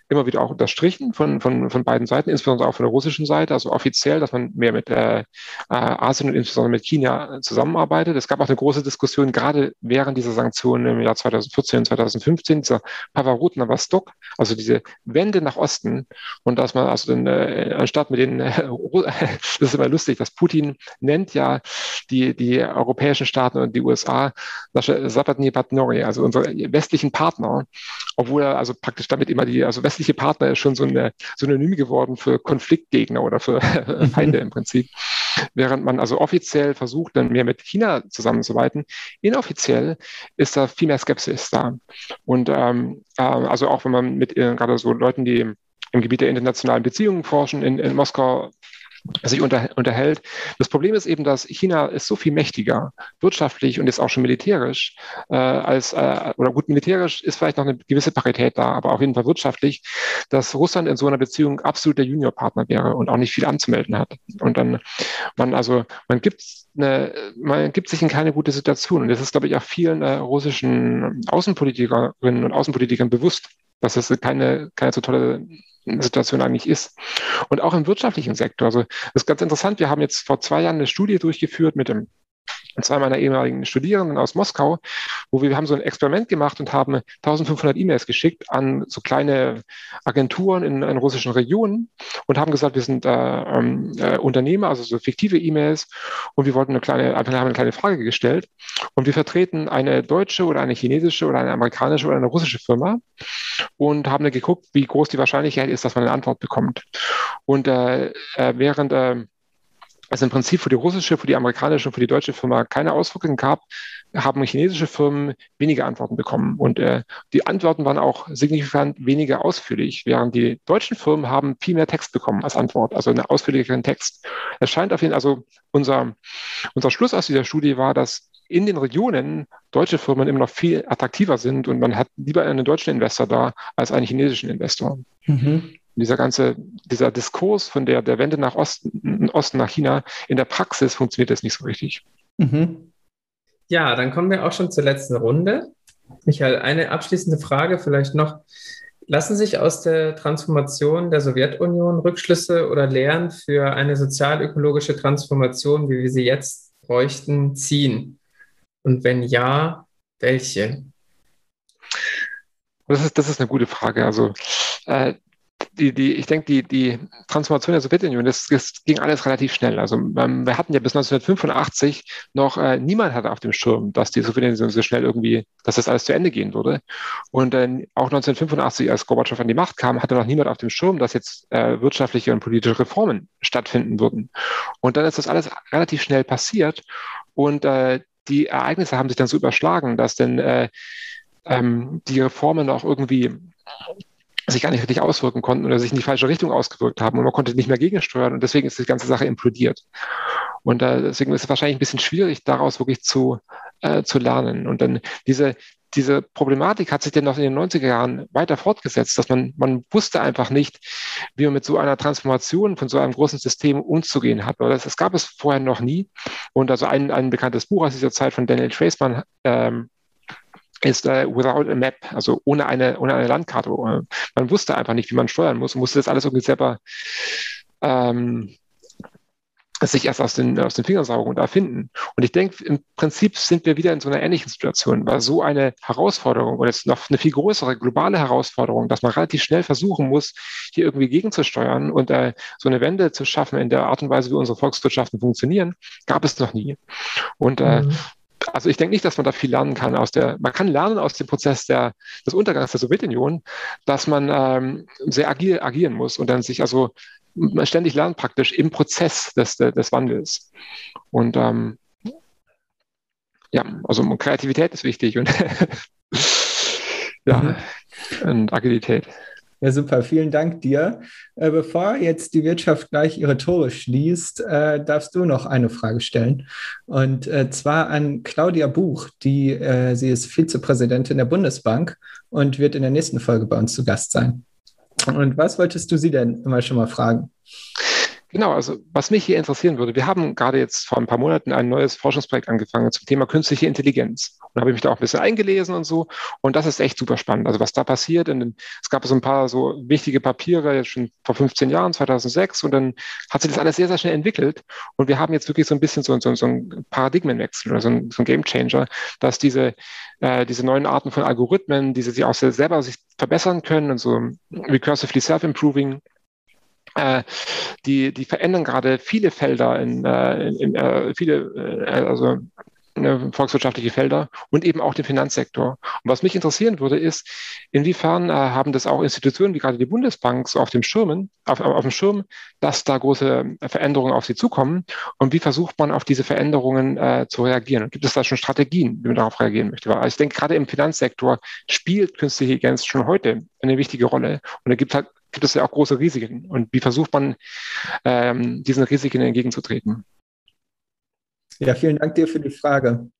immer wieder auch unterstrichen von, von, von beiden Seiten, insbesondere auch von der russischen Seite, also offiziell, dass man mehr mit äh, Asien und insbesondere mit China zusammenarbeitet. Es gab auch eine große Diskussion, gerade während dieser Sanktionen im Jahr 2014 und 2015, dieser Pavarutna Vostok, also diese Wende nach Osten und dass man also dann, äh, anstatt mit den, äh, *laughs* das ist immer lustig, dass Putin nennt ja die, die europäischen Staaten und die USA also unsere westlichen Partner, obwohl er also praktisch damit immer die, also westliche Partner ist schon so eine Synonym geworden für Konfliktgegner oder für *laughs* Feinde im Prinzip. Während man also offiziell versucht, dann mehr mit China zusammenzuarbeiten, inoffiziell ist da viel mehr Skepsis da. Und ähm, äh, also auch wenn man mit äh, gerade so Leuten, die im Gebiet der internationalen Beziehungen forschen, in, in Moskau sich unter, unterhält. Das Problem ist eben, dass China ist so viel mächtiger, wirtschaftlich und jetzt auch schon militärisch, äh, als, äh, oder gut, militärisch ist vielleicht noch eine gewisse Parität da, aber auf jeden Fall wirtschaftlich, dass Russland in so einer Beziehung absolut der Juniorpartner wäre und auch nicht viel anzumelden hat. Und dann, man also, man gibt eine, man gibt sich in keine gute Situation. Und das ist, glaube ich, auch vielen äh, russischen Außenpolitikerinnen und Außenpolitikern bewusst, dass es keine, keine so tolle Situation eigentlich ist. Und auch im wirtschaftlichen Sektor. Also das ist ganz interessant. Wir haben jetzt vor zwei Jahren eine Studie durchgeführt mit dem zwei meiner ehemaligen Studierenden aus Moskau, wo wir, haben so ein Experiment gemacht und haben 1500 E-Mails geschickt an so kleine Agenturen in, in russischen Regionen und haben gesagt, wir sind äh, ähm, äh, Unternehmer, also so fiktive E-Mails und wir wollten eine kleine, haben eine kleine Frage gestellt und wir vertreten eine deutsche oder eine chinesische oder eine amerikanische oder eine russische Firma und haben dann geguckt, wie groß die Wahrscheinlichkeit ist, dass man eine Antwort bekommt. Und äh, äh während äh, es im Prinzip für die russische, für die amerikanische und für die deutsche Firma keine Auswirkungen gab, haben chinesische Firmen weniger Antworten bekommen. Und äh, die Antworten waren auch signifikant weniger ausführlich, während die deutschen Firmen haben viel mehr Text bekommen als Antwort, also einen ausführlicheren Text. Es scheint auf jeden Fall, also unser, unser Schluss aus dieser Studie war, dass in den Regionen deutsche Firmen immer noch viel attraktiver sind und man hat lieber einen deutschen Investor da als einen chinesischen Investor. Mhm. Dieser ganze, dieser Diskurs von der, der Wende nach Osten, Osten nach China, in der Praxis funktioniert das nicht so richtig. Mhm. Ja, dann kommen wir auch schon zur letzten Runde. Michael, eine abschließende Frage vielleicht noch. Lassen sich aus der Transformation der Sowjetunion Rückschlüsse oder Lehren für eine sozial-ökologische Transformation, wie wir sie jetzt bräuchten, ziehen? Und wenn ja, welche? Das ist, das ist eine gute Frage. Also äh, die, die, ich denke, die, die Transformation der Sowjetunion, das, das ging alles relativ schnell. Also ähm, wir hatten ja bis 1985 noch, äh, niemand hatte auf dem Schirm, dass die Sowjetunion so schnell irgendwie, dass das alles zu Ende gehen würde. Und äh, auch 1985, als Gorbatschow an die Macht kam, hatte noch niemand auf dem Schirm, dass jetzt äh, wirtschaftliche und politische Reformen stattfinden würden. Und dann ist das alles relativ schnell passiert und äh, die Ereignisse haben sich dann so überschlagen, dass denn äh, ähm, die Reformen auch irgendwie sich gar nicht richtig auswirken konnten oder sich in die falsche Richtung ausgewirkt haben und man konnte nicht mehr gegensteuern und deswegen ist die ganze Sache implodiert. Und äh, deswegen ist es wahrscheinlich ein bisschen schwierig, daraus wirklich zu, äh, zu lernen. Und dann diese, diese Problematik hat sich dann noch in den 90er Jahren weiter fortgesetzt, dass man, man wusste einfach nicht, wie man mit so einer Transformation von so einem großen System umzugehen hat. Das, das gab es vorher noch nie. Und also ein, ein bekanntes Buch aus dieser Zeit von Daniel Traceman, ähm, ist äh, without a map, also ohne eine, ohne eine Landkarte. Man wusste einfach nicht, wie man steuern muss und musste das alles irgendwie selber ähm, sich erst aus den, aus den Fingern saugen und erfinden. Und ich denke, im Prinzip sind wir wieder in so einer ähnlichen Situation, weil so eine Herausforderung oder jetzt noch eine viel größere globale Herausforderung, dass man relativ schnell versuchen muss, hier irgendwie gegenzusteuern und äh, so eine Wende zu schaffen in der Art und Weise, wie unsere Volkswirtschaften funktionieren, gab es noch nie. Und äh, mhm also ich denke nicht, dass man da viel lernen kann aus der, man kann lernen aus dem Prozess der, des Untergangs der Sowjetunion, dass man ähm, sehr agil agieren muss und dann sich also man ständig lernt praktisch im Prozess des, des Wandels. Und ähm, ja, also Kreativität ist wichtig und *laughs* ja, mhm. und Agilität. Ja, super. Vielen Dank dir. Äh, bevor jetzt die Wirtschaft gleich ihre Tore schließt, äh, darfst du noch eine Frage stellen. Und äh, zwar an Claudia Buch, die sie ist Vizepräsidentin der Bundesbank und wird in der nächsten Folge bei uns zu Gast sein. Und was wolltest du sie denn immer schon mal fragen? Genau, also was mich hier interessieren würde, wir haben gerade jetzt vor ein paar Monaten ein neues Forschungsprojekt angefangen zum Thema künstliche Intelligenz. Und da habe ich mich da auch ein bisschen eingelesen und so. Und das ist echt super spannend. Also was da passiert, in, es gab so ein paar so wichtige Papiere jetzt schon vor 15 Jahren, 2006, und dann hat sich das alles sehr, sehr schnell entwickelt. Und wir haben jetzt wirklich so ein bisschen so, so, so ein Paradigmenwechsel oder so ein, so ein Gamechanger, dass diese, äh, diese neuen Arten von Algorithmen, diese sich auch selber sich verbessern können und so recursively self-improving, die, die verändern gerade viele Felder in, äh, in äh, viele, äh, also äh, volkswirtschaftliche Felder und eben auch den Finanzsektor. Und was mich interessieren würde, ist, inwiefern äh, haben das auch Institutionen wie gerade die Bundesbank so auf dem Schirmen, auf, auf dem Schirm, dass da große Veränderungen auf sie zukommen und wie versucht man auf diese Veränderungen äh, zu reagieren? Und gibt es da schon Strategien, wie man darauf reagieren möchte? Weil ich denke, gerade im Finanzsektor spielt künstliche Intelligenz schon heute eine wichtige Rolle. Und da gibt halt gibt es ja auch große Risiken. Und wie versucht man, ähm, diesen Risiken entgegenzutreten? Ja, vielen Dank dir für die Frage.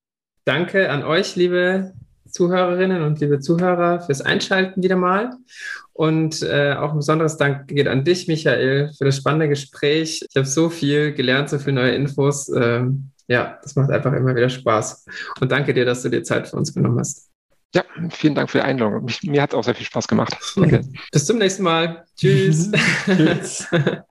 Danke an euch, liebe Zuhörerinnen und liebe Zuhörer, fürs Einschalten wieder mal. Und äh, auch ein besonderes Dank geht an dich, Michael, für das spannende Gespräch. Ich habe so viel gelernt, so viele neue Infos. Ähm, ja, das macht einfach immer wieder Spaß. Und danke dir, dass du dir Zeit für uns genommen hast. Ja, vielen Dank für die Einladung. Mich, mir hat es auch sehr viel Spaß gemacht. Danke. Bis zum nächsten Mal. Tschüss. *laughs* Tschüss. *laughs*